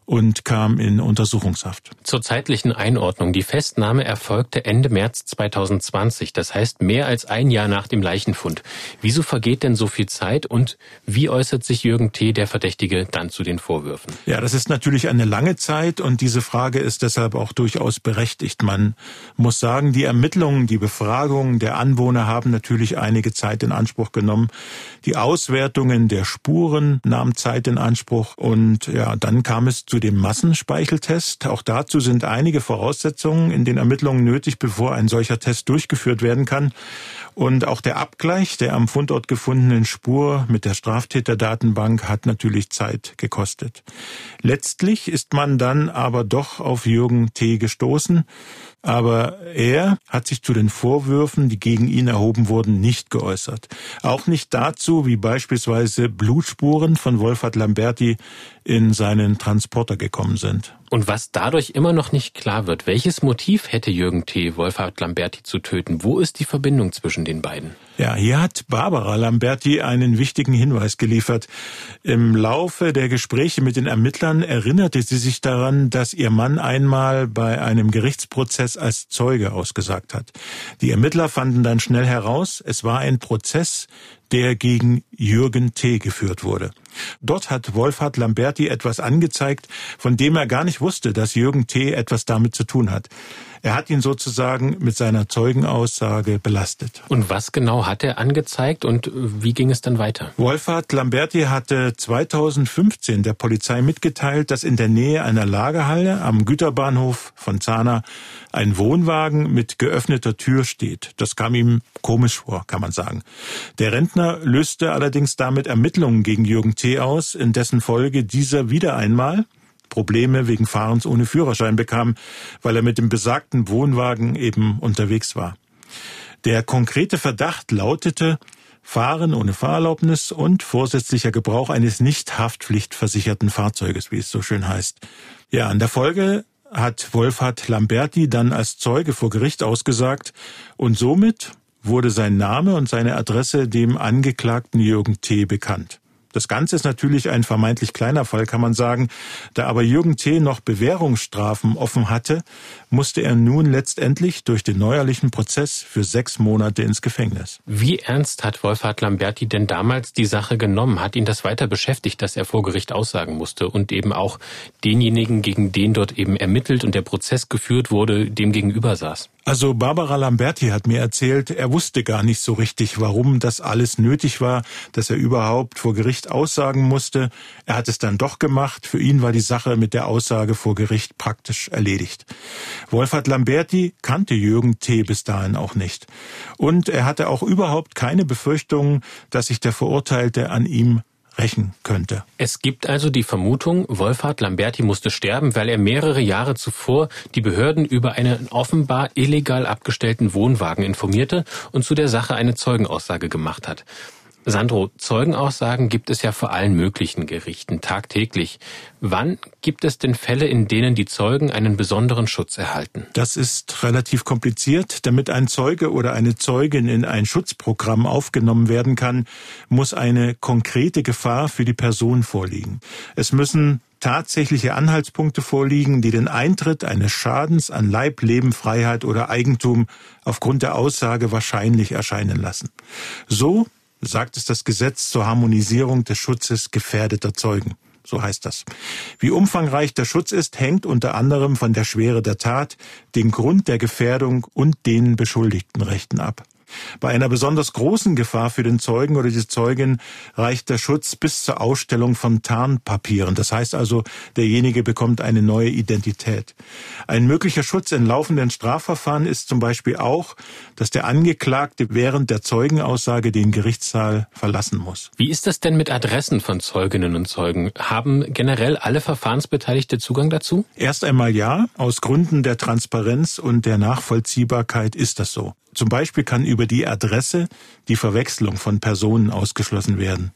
und kam in Untersuchungshaft. Zur zeitlichen Einordnung. Die Festnahme erfolgte Ende März 2020, das heißt mehr als ein Jahr nach dem Leichenfund. Wieso vergeht denn so viel Zeit und wie äußert sich Jürgen T., der Verdächtige, dann zu den Vorwürfen? Ja, das ist natürlich eine lange Zeit und diese Frage ist deshalb auch durchaus berechtigt. Man muss sagen, die Ermittlungen, die Befragungen der Anwohner haben natürlich einige Zeit in Anspruch genommen. Die Auswertungen der Spuren nahmen Zeit in Anspruch und ja, dann kam es zu dem Massenspeicheltest. Auch dazu sind einige Voraussetzungen in den Ermittlungen nötig, bevor ein solcher Test durchgeführt werden kann. Und auch der Abgleich der am Fundort gefundenen Spur mit der Straftäterdatenbank hat natürlich Zeit gekostet. Letztlich ist man dann aber doch auf Jürgen T. gestoßen. Aber er hat sich zu den Vorwürfen, die gegen ihn erhoben wurden, nicht geäußert. Auch nicht dazu, wie beispielsweise Blutspuren von Wolfhard Lamberti in seinen Transporter gekommen sind. Und was dadurch immer noch nicht klar wird, welches Motiv hätte Jürgen T. Wolfhard Lamberti zu töten? Wo ist die Verbindung zwischen den beiden? Ja, hier hat Barbara Lamberti einen wichtigen Hinweis geliefert. Im Laufe der Gespräche mit den Ermittlern erinnerte sie sich daran, dass ihr Mann einmal bei einem Gerichtsprozess als Zeuge ausgesagt hat. Die Ermittler fanden dann schnell heraus, es war ein Prozess, der gegen Jürgen T. geführt wurde. Dort hat Wolfhard Lamberti etwas angezeigt, von dem er gar nicht wusste, dass Jürgen T. etwas damit zu tun hat. Er hat ihn sozusagen mit seiner Zeugenaussage belastet. Und was genau hat er angezeigt und wie ging es dann weiter? Wolfhard Lamberti hatte 2015 der Polizei mitgeteilt, dass in der Nähe einer Lagerhalle am Güterbahnhof von Zahner ein Wohnwagen mit geöffneter Tür steht. Das kam ihm komisch vor, kann man sagen. Der Rentner löste allerdings damit Ermittlungen gegen Jürgen T. aus, in dessen Folge dieser wieder einmal Probleme wegen Fahrens ohne Führerschein bekam, weil er mit dem besagten Wohnwagen eben unterwegs war. Der konkrete Verdacht lautete Fahren ohne Fahrerlaubnis und vorsätzlicher Gebrauch eines nicht haftpflichtversicherten Fahrzeuges, wie es so schön heißt. Ja, an der Folge hat Wolfhard Lamberti dann als Zeuge vor Gericht ausgesagt und somit wurde sein Name und seine Adresse dem Angeklagten Jürgen T. bekannt. Das Ganze ist natürlich ein vermeintlich kleiner Fall, kann man sagen. Da aber Jürgen T. noch Bewährungsstrafen offen hatte, musste er nun letztendlich durch den neuerlichen Prozess für sechs Monate ins Gefängnis. Wie ernst hat Wolfhard Lamberti denn damals die Sache genommen? Hat ihn das weiter beschäftigt, dass er vor Gericht aussagen musste und eben auch denjenigen, gegen den dort eben ermittelt und der Prozess geführt wurde, dem gegenüber saß? Also Barbara Lamberti hat mir erzählt, er wusste gar nicht so richtig, warum das alles nötig war, dass er überhaupt vor Gericht aussagen musste. Er hat es dann doch gemacht. Für ihn war die Sache mit der Aussage vor Gericht praktisch erledigt. Wolfhard Lamberti kannte Jürgen T. bis dahin auch nicht. Und er hatte auch überhaupt keine Befürchtungen, dass sich der Verurteilte an ihm rächen könnte. Es gibt also die Vermutung, Wolfhard Lamberti musste sterben, weil er mehrere Jahre zuvor die Behörden über einen offenbar illegal abgestellten Wohnwagen informierte und zu der Sache eine Zeugenaussage gemacht hat. Sandro, Zeugenaussagen gibt es ja vor allen möglichen Gerichten tagtäglich. Wann gibt es denn Fälle, in denen die Zeugen einen besonderen Schutz erhalten? Das ist relativ kompliziert. Damit ein Zeuge oder eine Zeugin in ein Schutzprogramm aufgenommen werden kann, muss eine konkrete Gefahr für die Person vorliegen. Es müssen tatsächliche Anhaltspunkte vorliegen, die den Eintritt eines Schadens an Leib, Leben, Freiheit oder Eigentum aufgrund der Aussage wahrscheinlich erscheinen lassen. So sagt es das Gesetz zur Harmonisierung des Schutzes gefährdeter Zeugen. So heißt das. Wie umfangreich der Schutz ist, hängt unter anderem von der Schwere der Tat, dem Grund der Gefährdung und den beschuldigten Rechten ab. Bei einer besonders großen Gefahr für den Zeugen oder die Zeugin reicht der Schutz bis zur Ausstellung von Tarnpapieren. Das heißt also, derjenige bekommt eine neue Identität. Ein möglicher Schutz in laufenden Strafverfahren ist zum Beispiel auch, dass der Angeklagte während der Zeugenaussage den Gerichtssaal verlassen muss. Wie ist das denn mit Adressen von Zeuginnen und Zeugen? Haben generell alle Verfahrensbeteiligte Zugang dazu? Erst einmal ja. Aus Gründen der Transparenz und der Nachvollziehbarkeit ist das so. Zum Beispiel kann über die Adresse die Verwechslung von Personen ausgeschlossen werden.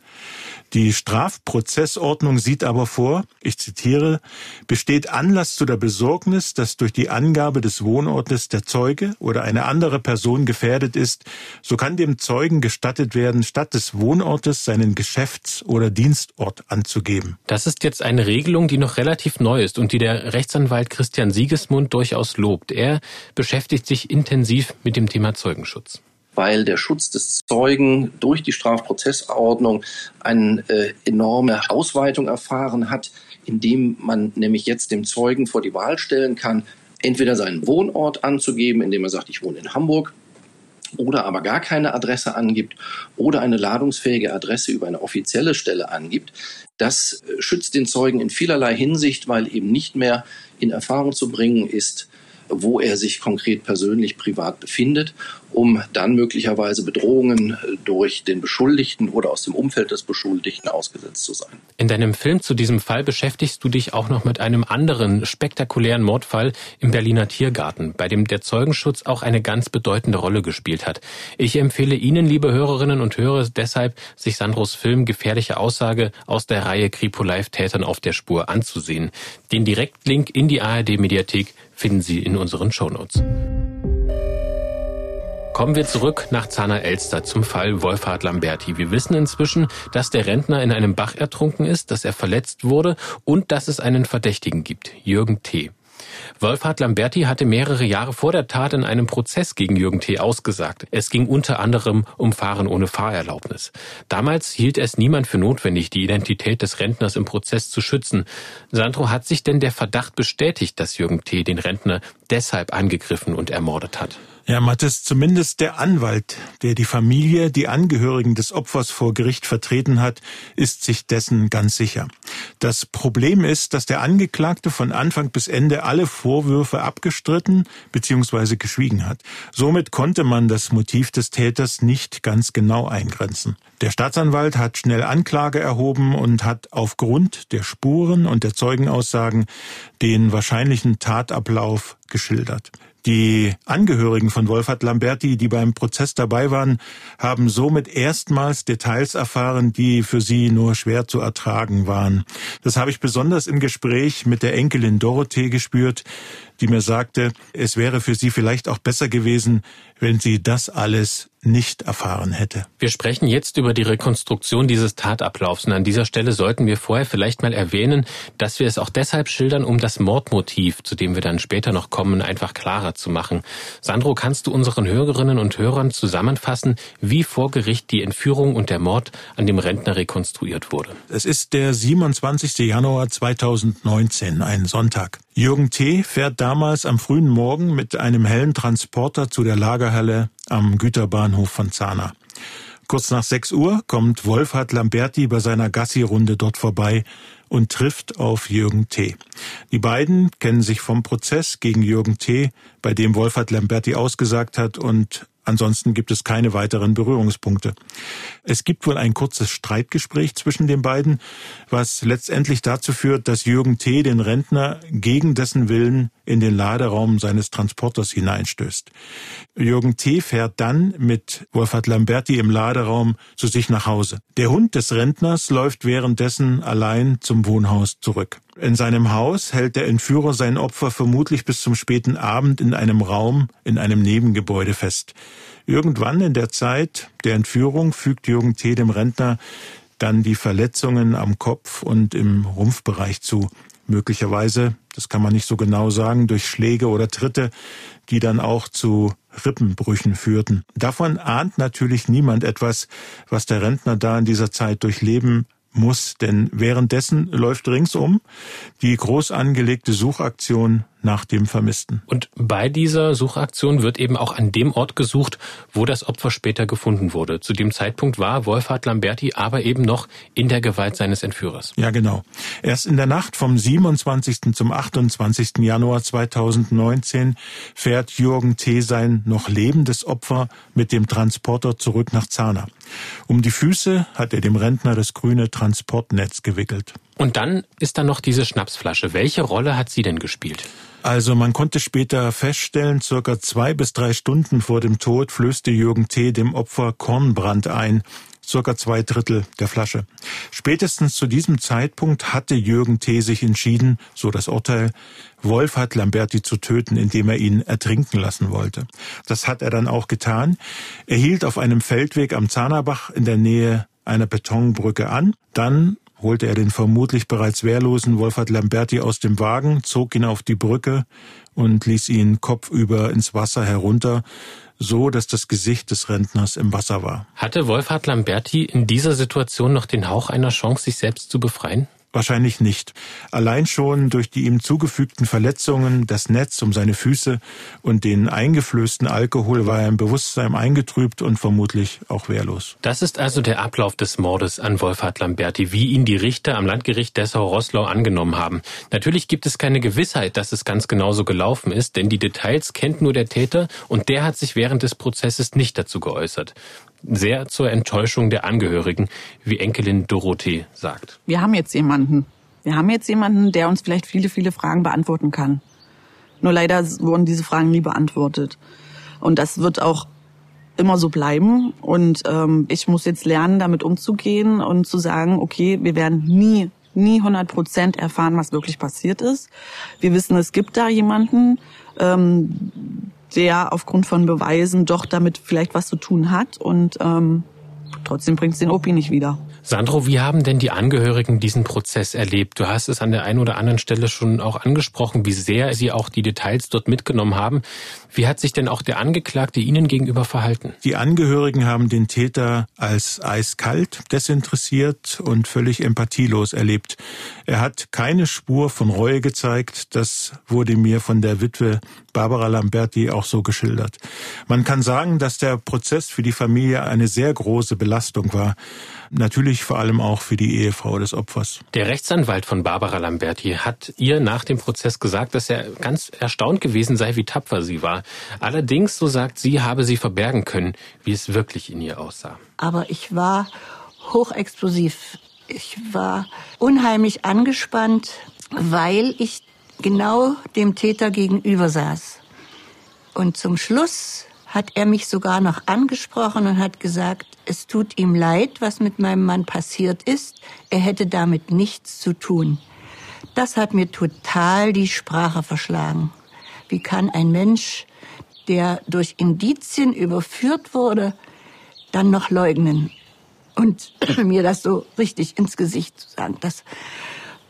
Die Strafprozessordnung sieht aber vor, ich zitiere, besteht Anlass zu der Besorgnis, dass durch die Angabe des Wohnortes der Zeuge oder eine andere Person gefährdet ist, so kann dem Zeugen gestattet werden, statt des Wohnortes seinen Geschäfts- oder Dienstort anzugeben. Das ist jetzt eine Regelung, die noch relativ neu ist und die der Rechtsanwalt Christian Siegesmund durchaus lobt. Er beschäftigt sich intensiv mit dem Thema Zeugenschutz weil der Schutz des Zeugen durch die Strafprozessordnung eine äh, enorme Ausweitung erfahren hat, indem man nämlich jetzt dem Zeugen vor die Wahl stellen kann, entweder seinen Wohnort anzugeben, indem er sagt, ich wohne in Hamburg, oder aber gar keine Adresse angibt oder eine ladungsfähige Adresse über eine offizielle Stelle angibt. Das äh, schützt den Zeugen in vielerlei Hinsicht, weil eben nicht mehr in Erfahrung zu bringen ist, wo er sich konkret persönlich privat befindet, um dann möglicherweise Bedrohungen durch den Beschuldigten oder aus dem Umfeld des Beschuldigten ausgesetzt zu sein. In deinem Film zu diesem Fall beschäftigst du dich auch noch mit einem anderen spektakulären Mordfall im Berliner Tiergarten, bei dem der Zeugenschutz auch eine ganz bedeutende Rolle gespielt hat. Ich empfehle Ihnen, liebe Hörerinnen und Hörer, deshalb, sich Sandros Film Gefährliche Aussage aus der Reihe Kripo Live Tätern auf der Spur anzusehen. Den Direktlink in die ARD Mediathek finden Sie in unseren Shownotes. Kommen wir zurück nach Zahner-Elster zum Fall Wolfhard Lamberti. Wir wissen inzwischen, dass der Rentner in einem Bach ertrunken ist, dass er verletzt wurde und dass es einen Verdächtigen gibt, Jürgen T. Wolfhard Lamberti hatte mehrere Jahre vor der Tat in einem Prozess gegen Jürgen T. ausgesagt. Es ging unter anderem um Fahren ohne Fahrerlaubnis. Damals hielt es niemand für notwendig, die Identität des Rentners im Prozess zu schützen. Sandro, hat sich denn der Verdacht bestätigt, dass Jürgen T. den Rentner deshalb angegriffen und ermordet hat? Ja, Mathis, zumindest der Anwalt, der die Familie, die Angehörigen des Opfers vor Gericht vertreten hat, ist sich dessen ganz sicher. Das Problem ist, dass der Angeklagte von Anfang bis Ende alle Vorwürfe abgestritten bzw. geschwiegen hat. Somit konnte man das Motiv des Täters nicht ganz genau eingrenzen. Der Staatsanwalt hat schnell Anklage erhoben und hat aufgrund der Spuren und der Zeugenaussagen den wahrscheinlichen Tatablauf geschildert. Die Angehörigen von Wolfhard Lamberti, die beim Prozess dabei waren, haben somit erstmals Details erfahren, die für sie nur schwer zu ertragen waren. Das habe ich besonders im Gespräch mit der Enkelin Dorothee gespürt, die mir sagte, es wäre für sie vielleicht auch besser gewesen, wenn sie das alles nicht erfahren hätte. Wir sprechen jetzt über die Rekonstruktion dieses Tatablaufs und an dieser Stelle sollten wir vorher vielleicht mal erwähnen, dass wir es auch deshalb schildern, um das Mordmotiv, zu dem wir dann später noch kommen, einfach klarer zu machen. Sandro, kannst du unseren Hörerinnen und Hörern zusammenfassen, wie vor Gericht die Entführung und der Mord an dem Rentner rekonstruiert wurde? Es ist der 27. Januar 2019, ein Sonntag. Jürgen T. fährt damals am frühen Morgen mit einem hellen Transporter zu der Lagerhalle am Güterbahnhof von Zahna. Kurz nach 6 Uhr kommt Wolfhard Lamberti bei seiner Gassi-Runde dort vorbei und trifft auf Jürgen T. Die beiden kennen sich vom Prozess gegen Jürgen T., bei dem Wolfhard Lamberti ausgesagt hat und Ansonsten gibt es keine weiteren Berührungspunkte. Es gibt wohl ein kurzes Streitgespräch zwischen den beiden, was letztendlich dazu führt, dass Jürgen T. den Rentner gegen dessen Willen in den Laderaum seines Transporters hineinstößt. Jürgen T. fährt dann mit Wolfhard Lamberti im Laderaum zu sich nach Hause. Der Hund des Rentners läuft währenddessen allein zum Wohnhaus zurück. In seinem Haus hält der Entführer sein Opfer vermutlich bis zum späten Abend in einem Raum in einem Nebengebäude fest. Irgendwann in der Zeit der Entführung fügt Jürgen T. dem Rentner dann die Verletzungen am Kopf und im Rumpfbereich zu. Möglicherweise, das kann man nicht so genau sagen, durch Schläge oder Tritte, die dann auch zu Rippenbrüchen führten. Davon ahnt natürlich niemand etwas, was der Rentner da in dieser Zeit durchleben muss, denn währenddessen läuft ringsum die groß angelegte Suchaktion nach dem Vermissten. Und bei dieser Suchaktion wird eben auch an dem Ort gesucht, wo das Opfer später gefunden wurde. Zu dem Zeitpunkt war Wolfhard Lamberti aber eben noch in der Gewalt seines Entführers. Ja, genau. Erst in der Nacht vom 27. zum 28. Januar 2019 fährt Jürgen T. sein noch lebendes Opfer mit dem Transporter zurück nach Zahna. Um die Füße hat er dem Rentner das grüne Transportnetz gewickelt. Und dann ist da noch diese Schnapsflasche. Welche Rolle hat sie denn gespielt? Also man konnte später feststellen, circa zwei bis drei Stunden vor dem Tod flößte Jürgen T. dem Opfer Kornbrand ein, circa zwei Drittel der Flasche. Spätestens zu diesem Zeitpunkt hatte Jürgen T. sich entschieden, so das Urteil, Wolfhard Lamberti zu töten, indem er ihn ertrinken lassen wollte. Das hat er dann auch getan. Er hielt auf einem Feldweg am Zahnerbach in der Nähe einer Betonbrücke an. Dann holte er den vermutlich bereits wehrlosen Wolfhard Lamberti aus dem Wagen, zog ihn auf die Brücke und ließ ihn kopfüber ins Wasser herunter, so dass das Gesicht des Rentners im Wasser war. Hatte Wolfhard Lamberti in dieser Situation noch den Hauch einer Chance, sich selbst zu befreien? Wahrscheinlich nicht. Allein schon durch die ihm zugefügten Verletzungen, das Netz um seine Füße und den eingeflößten Alkohol war er im Bewusstsein eingetrübt und vermutlich auch wehrlos. Das ist also der Ablauf des Mordes an Wolfhard Lamberti, wie ihn die Richter am Landgericht Dessau-Rosslau angenommen haben. Natürlich gibt es keine Gewissheit, dass es ganz genauso gelaufen ist, denn die Details kennt nur der Täter und der hat sich während des Prozesses nicht dazu geäußert sehr zur Enttäuschung der Angehörigen, wie Enkelin Dorothee sagt. Wir haben jetzt jemanden. Wir haben jetzt jemanden, der uns vielleicht viele, viele Fragen beantworten kann. Nur leider wurden diese Fragen nie beantwortet. Und das wird auch immer so bleiben. Und ähm, ich muss jetzt lernen, damit umzugehen und zu sagen, okay, wir werden nie, nie 100 Prozent erfahren, was wirklich passiert ist. Wir wissen, es gibt da jemanden, ähm, der aufgrund von Beweisen doch damit vielleicht was zu tun hat und ähm, trotzdem bringt es den Opi nicht wieder. Sandro, wie haben denn die Angehörigen diesen Prozess erlebt? Du hast es an der einen oder anderen Stelle schon auch angesprochen, wie sehr sie auch die Details dort mitgenommen haben. Wie hat sich denn auch der Angeklagte Ihnen gegenüber verhalten? Die Angehörigen haben den Täter als eiskalt, desinteressiert und völlig empathielos erlebt. Er hat keine Spur von Reue gezeigt. Das wurde mir von der Witwe Barbara Lamberti auch so geschildert. Man kann sagen, dass der Prozess für die Familie eine sehr große Belastung war. Natürlich vor allem auch für die Ehefrau des Opfers. Der Rechtsanwalt von Barbara Lamberti hat ihr nach dem Prozess gesagt, dass er ganz erstaunt gewesen sei, wie tapfer sie war. Allerdings, so sagt sie, habe sie verbergen können, wie es wirklich in ihr aussah. Aber ich war hochexplosiv. Ich war unheimlich angespannt, weil ich genau dem Täter gegenüber saß. Und zum Schluss hat er mich sogar noch angesprochen und hat gesagt, es tut ihm leid, was mit meinem Mann passiert ist. Er hätte damit nichts zu tun. Das hat mir total die Sprache verschlagen. Wie kann ein Mensch, der durch Indizien überführt wurde, dann noch leugnen? Und mir das so richtig ins Gesicht zu sagen, das,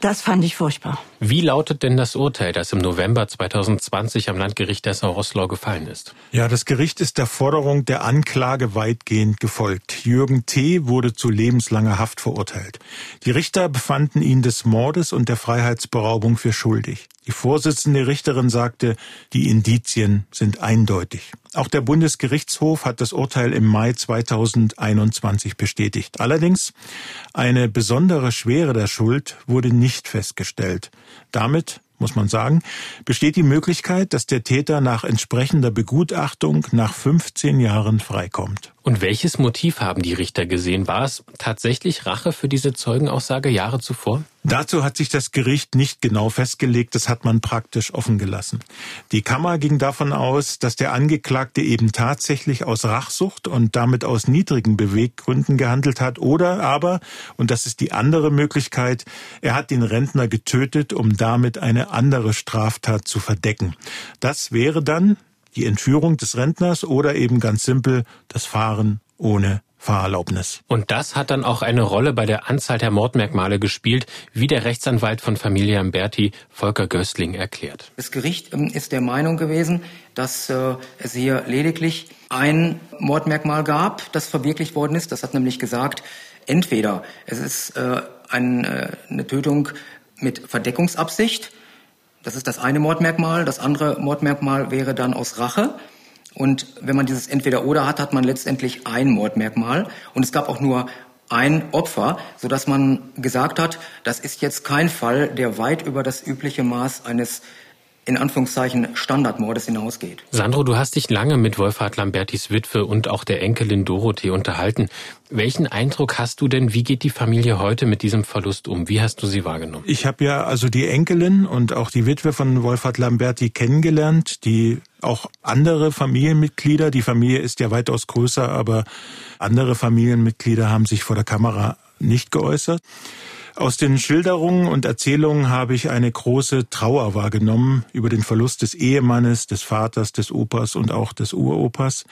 das fand ich furchtbar. Wie lautet denn das Urteil, das im November 2020 am Landgericht Dessau-Rosslau gefallen ist? Ja, das Gericht ist der Forderung der Anklage weitgehend gefolgt. Jürgen T. wurde zu lebenslanger Haft verurteilt. Die Richter befanden ihn des Mordes und der Freiheitsberaubung für schuldig. Die Vorsitzende Richterin sagte, die Indizien sind eindeutig. Auch der Bundesgerichtshof hat das Urteil im Mai 2021 bestätigt. Allerdings eine besondere Schwere der Schuld wurde nicht festgestellt. Damit muss man sagen, besteht die Möglichkeit, dass der Täter nach entsprechender Begutachtung nach 15 Jahren freikommt. Und welches Motiv haben die Richter gesehen? War es tatsächlich Rache für diese Zeugenaussage Jahre zuvor? Dazu hat sich das Gericht nicht genau festgelegt, das hat man praktisch offen gelassen. Die Kammer ging davon aus, dass der Angeklagte eben tatsächlich aus Rachsucht und damit aus niedrigen Beweggründen gehandelt hat oder aber, und das ist die andere Möglichkeit, er hat den Rentner getötet, um damit eine andere Straftat zu verdecken. Das wäre dann die Entführung des Rentners oder eben ganz simpel das Fahren ohne Fahrerlaubnis. Und das hat dann auch eine Rolle bei der Anzahl der Mordmerkmale gespielt, wie der Rechtsanwalt von Familie Amberti, Volker Göstling, erklärt. Das Gericht ähm, ist der Meinung gewesen, dass äh, es hier lediglich ein Mordmerkmal gab, das verwirklicht worden ist. Das hat nämlich gesagt, entweder es ist äh, eine Tötung mit Verdeckungsabsicht, das ist das eine Mordmerkmal. Das andere Mordmerkmal wäre dann aus Rache. Und wenn man dieses Entweder-Oder hat, hat man letztendlich ein Mordmerkmal. Und es gab auch nur ein Opfer, so dass man gesagt hat, das ist jetzt kein Fall, der weit über das übliche Maß eines in Anführungszeichen Standardmordes hinausgeht. Sandro, du hast dich lange mit Wolfhard Lambertis Witwe und auch der Enkelin Dorothee unterhalten. Welchen Eindruck hast du denn, wie geht die Familie heute mit diesem Verlust um? Wie hast du sie wahrgenommen? Ich habe ja also die Enkelin und auch die Witwe von Wolfhard Lamberti kennengelernt, die auch andere Familienmitglieder, die Familie ist ja weitaus größer, aber andere Familienmitglieder haben sich vor der Kamera nicht geäußert. Aus den Schilderungen und Erzählungen habe ich eine große Trauer wahrgenommen über den Verlust des Ehemannes, des Vaters, des Opas und auch des Uropas.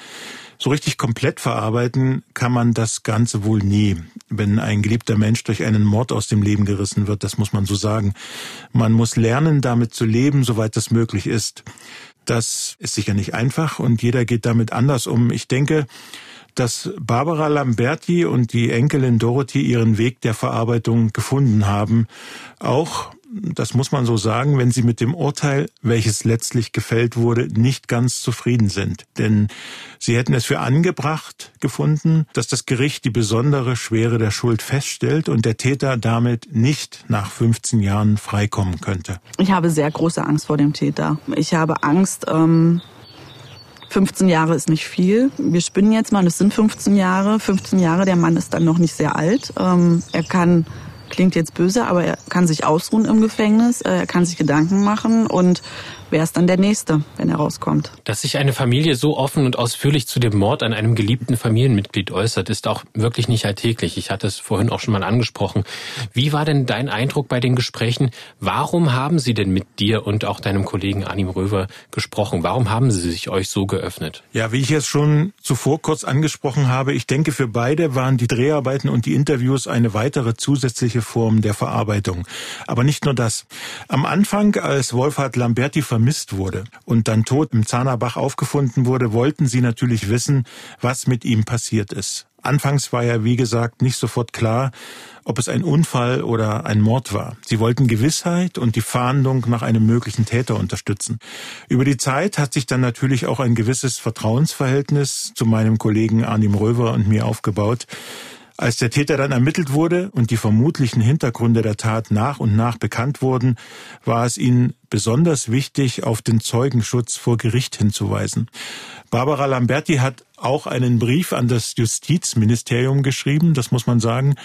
So richtig komplett verarbeiten kann man das Ganze wohl nie, wenn ein geliebter Mensch durch einen Mord aus dem Leben gerissen wird, das muss man so sagen. Man muss lernen, damit zu leben, soweit das möglich ist. Das ist sicher nicht einfach und jeder geht damit anders um. Ich denke, dass Barbara Lamberti und die Enkelin Dorothy ihren Weg der Verarbeitung gefunden haben. Auch, das muss man so sagen, wenn sie mit dem Urteil, welches letztlich gefällt wurde, nicht ganz zufrieden sind. Denn sie hätten es für angebracht gefunden, dass das Gericht die besondere Schwere der Schuld feststellt und der Täter damit nicht nach 15 Jahren freikommen könnte. Ich habe sehr große Angst vor dem Täter. Ich habe Angst, ähm 15 Jahre ist nicht viel. Wir spinnen jetzt mal, es sind 15 Jahre. 15 Jahre, der Mann ist dann noch nicht sehr alt. Ähm, er kann klingt jetzt böse, aber er kann sich ausruhen im Gefängnis, er kann sich Gedanken machen und wer ist dann der Nächste, wenn er rauskommt. Dass sich eine Familie so offen und ausführlich zu dem Mord an einem geliebten Familienmitglied äußert, ist auch wirklich nicht alltäglich. Ich hatte es vorhin auch schon mal angesprochen. Wie war denn dein Eindruck bei den Gesprächen? Warum haben sie denn mit dir und auch deinem Kollegen Anim Röver gesprochen? Warum haben sie sich euch so geöffnet? Ja, wie ich es schon zuvor kurz angesprochen habe, ich denke, für beide waren die Dreharbeiten und die Interviews eine weitere zusätzliche Form der Verarbeitung. Aber nicht nur das. Am Anfang, als Wolfhard Lamberti vermisst wurde und dann tot im Zahnerbach aufgefunden wurde, wollten sie natürlich wissen, was mit ihm passiert ist. Anfangs war ja, wie gesagt, nicht sofort klar, ob es ein Unfall oder ein Mord war. Sie wollten Gewissheit und die Fahndung nach einem möglichen Täter unterstützen. Über die Zeit hat sich dann natürlich auch ein gewisses Vertrauensverhältnis zu meinem Kollegen Arnim Röver und mir aufgebaut. Als der Täter dann ermittelt wurde und die vermutlichen Hintergründe der Tat nach und nach bekannt wurden, war es ihnen besonders wichtig, auf den Zeugenschutz vor Gericht hinzuweisen. Barbara Lamberti hat auch einen Brief an das Justizministerium geschrieben, das muss man sagen.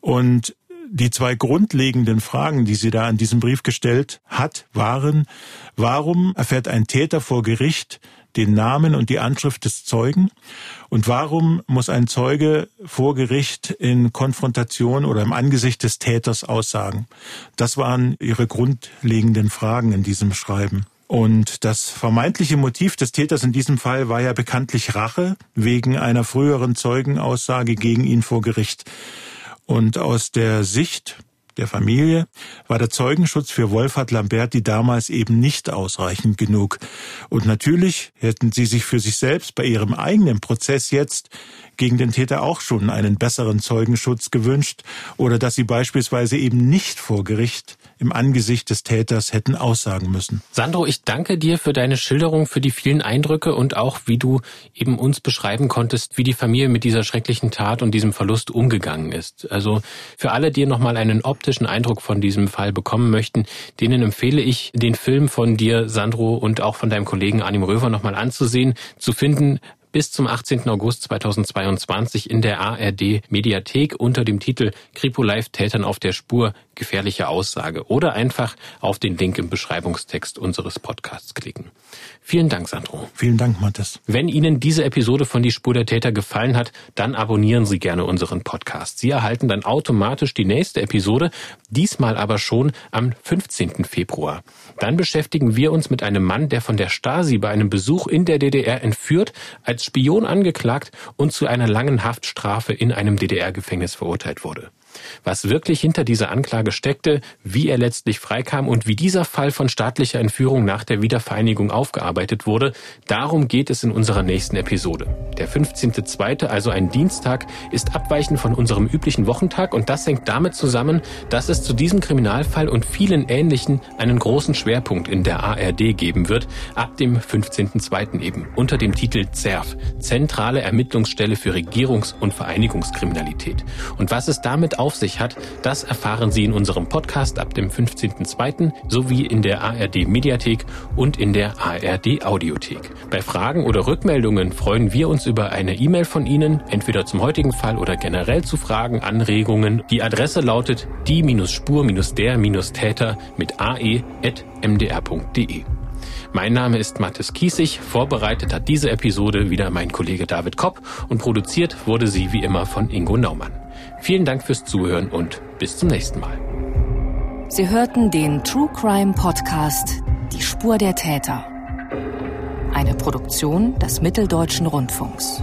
Und die zwei grundlegenden Fragen, die sie da in diesem Brief gestellt hat, waren, warum erfährt ein Täter vor Gericht den Namen und die Anschrift des Zeugen? Und warum muss ein Zeuge vor Gericht in Konfrontation oder im Angesicht des Täters aussagen? Das waren ihre grundlegenden Fragen in diesem Schreiben. Und das vermeintliche Motiv des Täters in diesem Fall war ja bekanntlich Rache wegen einer früheren Zeugenaussage gegen ihn vor Gericht. Und aus der Sicht der Familie war der Zeugenschutz für Wolfhard Lamberti damals eben nicht ausreichend genug. Und natürlich hätten sie sich für sich selbst bei ihrem eigenen Prozess jetzt gegen den Täter auch schon einen besseren Zeugenschutz gewünscht oder dass sie beispielsweise eben nicht vor Gericht im Angesicht des Täters hätten aussagen müssen. Sandro, ich danke dir für deine Schilderung, für die vielen Eindrücke und auch, wie du eben uns beschreiben konntest, wie die Familie mit dieser schrecklichen Tat und diesem Verlust umgegangen ist. Also für alle, die nochmal einen optischen Eindruck von diesem Fall bekommen möchten, denen empfehle ich, den Film von dir, Sandro, und auch von deinem Kollegen Anim Röver nochmal anzusehen, zu finden bis zum 18. August 2022 in der ARD Mediathek unter dem Titel Kripo Live Tätern auf der Spur gefährliche Aussage oder einfach auf den Link im Beschreibungstext unseres Podcasts klicken. Vielen Dank, Sandro. Vielen Dank, Mathis. Wenn Ihnen diese Episode von Die Spur der Täter gefallen hat, dann abonnieren Sie gerne unseren Podcast. Sie erhalten dann automatisch die nächste Episode, diesmal aber schon am 15. Februar. Dann beschäftigen wir uns mit einem Mann, der von der Stasi bei einem Besuch in der DDR entführt, als Spion angeklagt und zu einer langen Haftstrafe in einem DDR-Gefängnis verurteilt wurde was wirklich hinter dieser Anklage steckte, wie er letztlich freikam und wie dieser Fall von staatlicher Entführung nach der Wiedervereinigung aufgearbeitet wurde, darum geht es in unserer nächsten Episode. Der 15.2., also ein Dienstag, ist abweichend von unserem üblichen Wochentag und das hängt damit zusammen, dass es zu diesem Kriminalfall und vielen ähnlichen einen großen Schwerpunkt in der ARD geben wird, ab dem 15.2. eben, unter dem Titel ZERF, Zentrale Ermittlungsstelle für Regierungs- und Vereinigungskriminalität. Und was es damit auf sich hat, das erfahren Sie in unserem Podcast ab dem 15.02. sowie in der ARD Mediathek und in der ARD Audiothek. Bei Fragen oder Rückmeldungen freuen wir uns über eine E-Mail von Ihnen, entweder zum heutigen Fall oder generell zu Fragen, Anregungen. Die Adresse lautet die-spur-der-täter mit ae.mdr.de. Mein Name ist Mathis Kiesig, vorbereitet hat diese Episode wieder mein Kollege David Kopp und produziert wurde sie wie immer von Ingo Naumann. Vielen Dank fürs Zuhören und bis zum nächsten Mal. Sie hörten den True Crime Podcast Die Spur der Täter. Eine Produktion des Mitteldeutschen Rundfunks.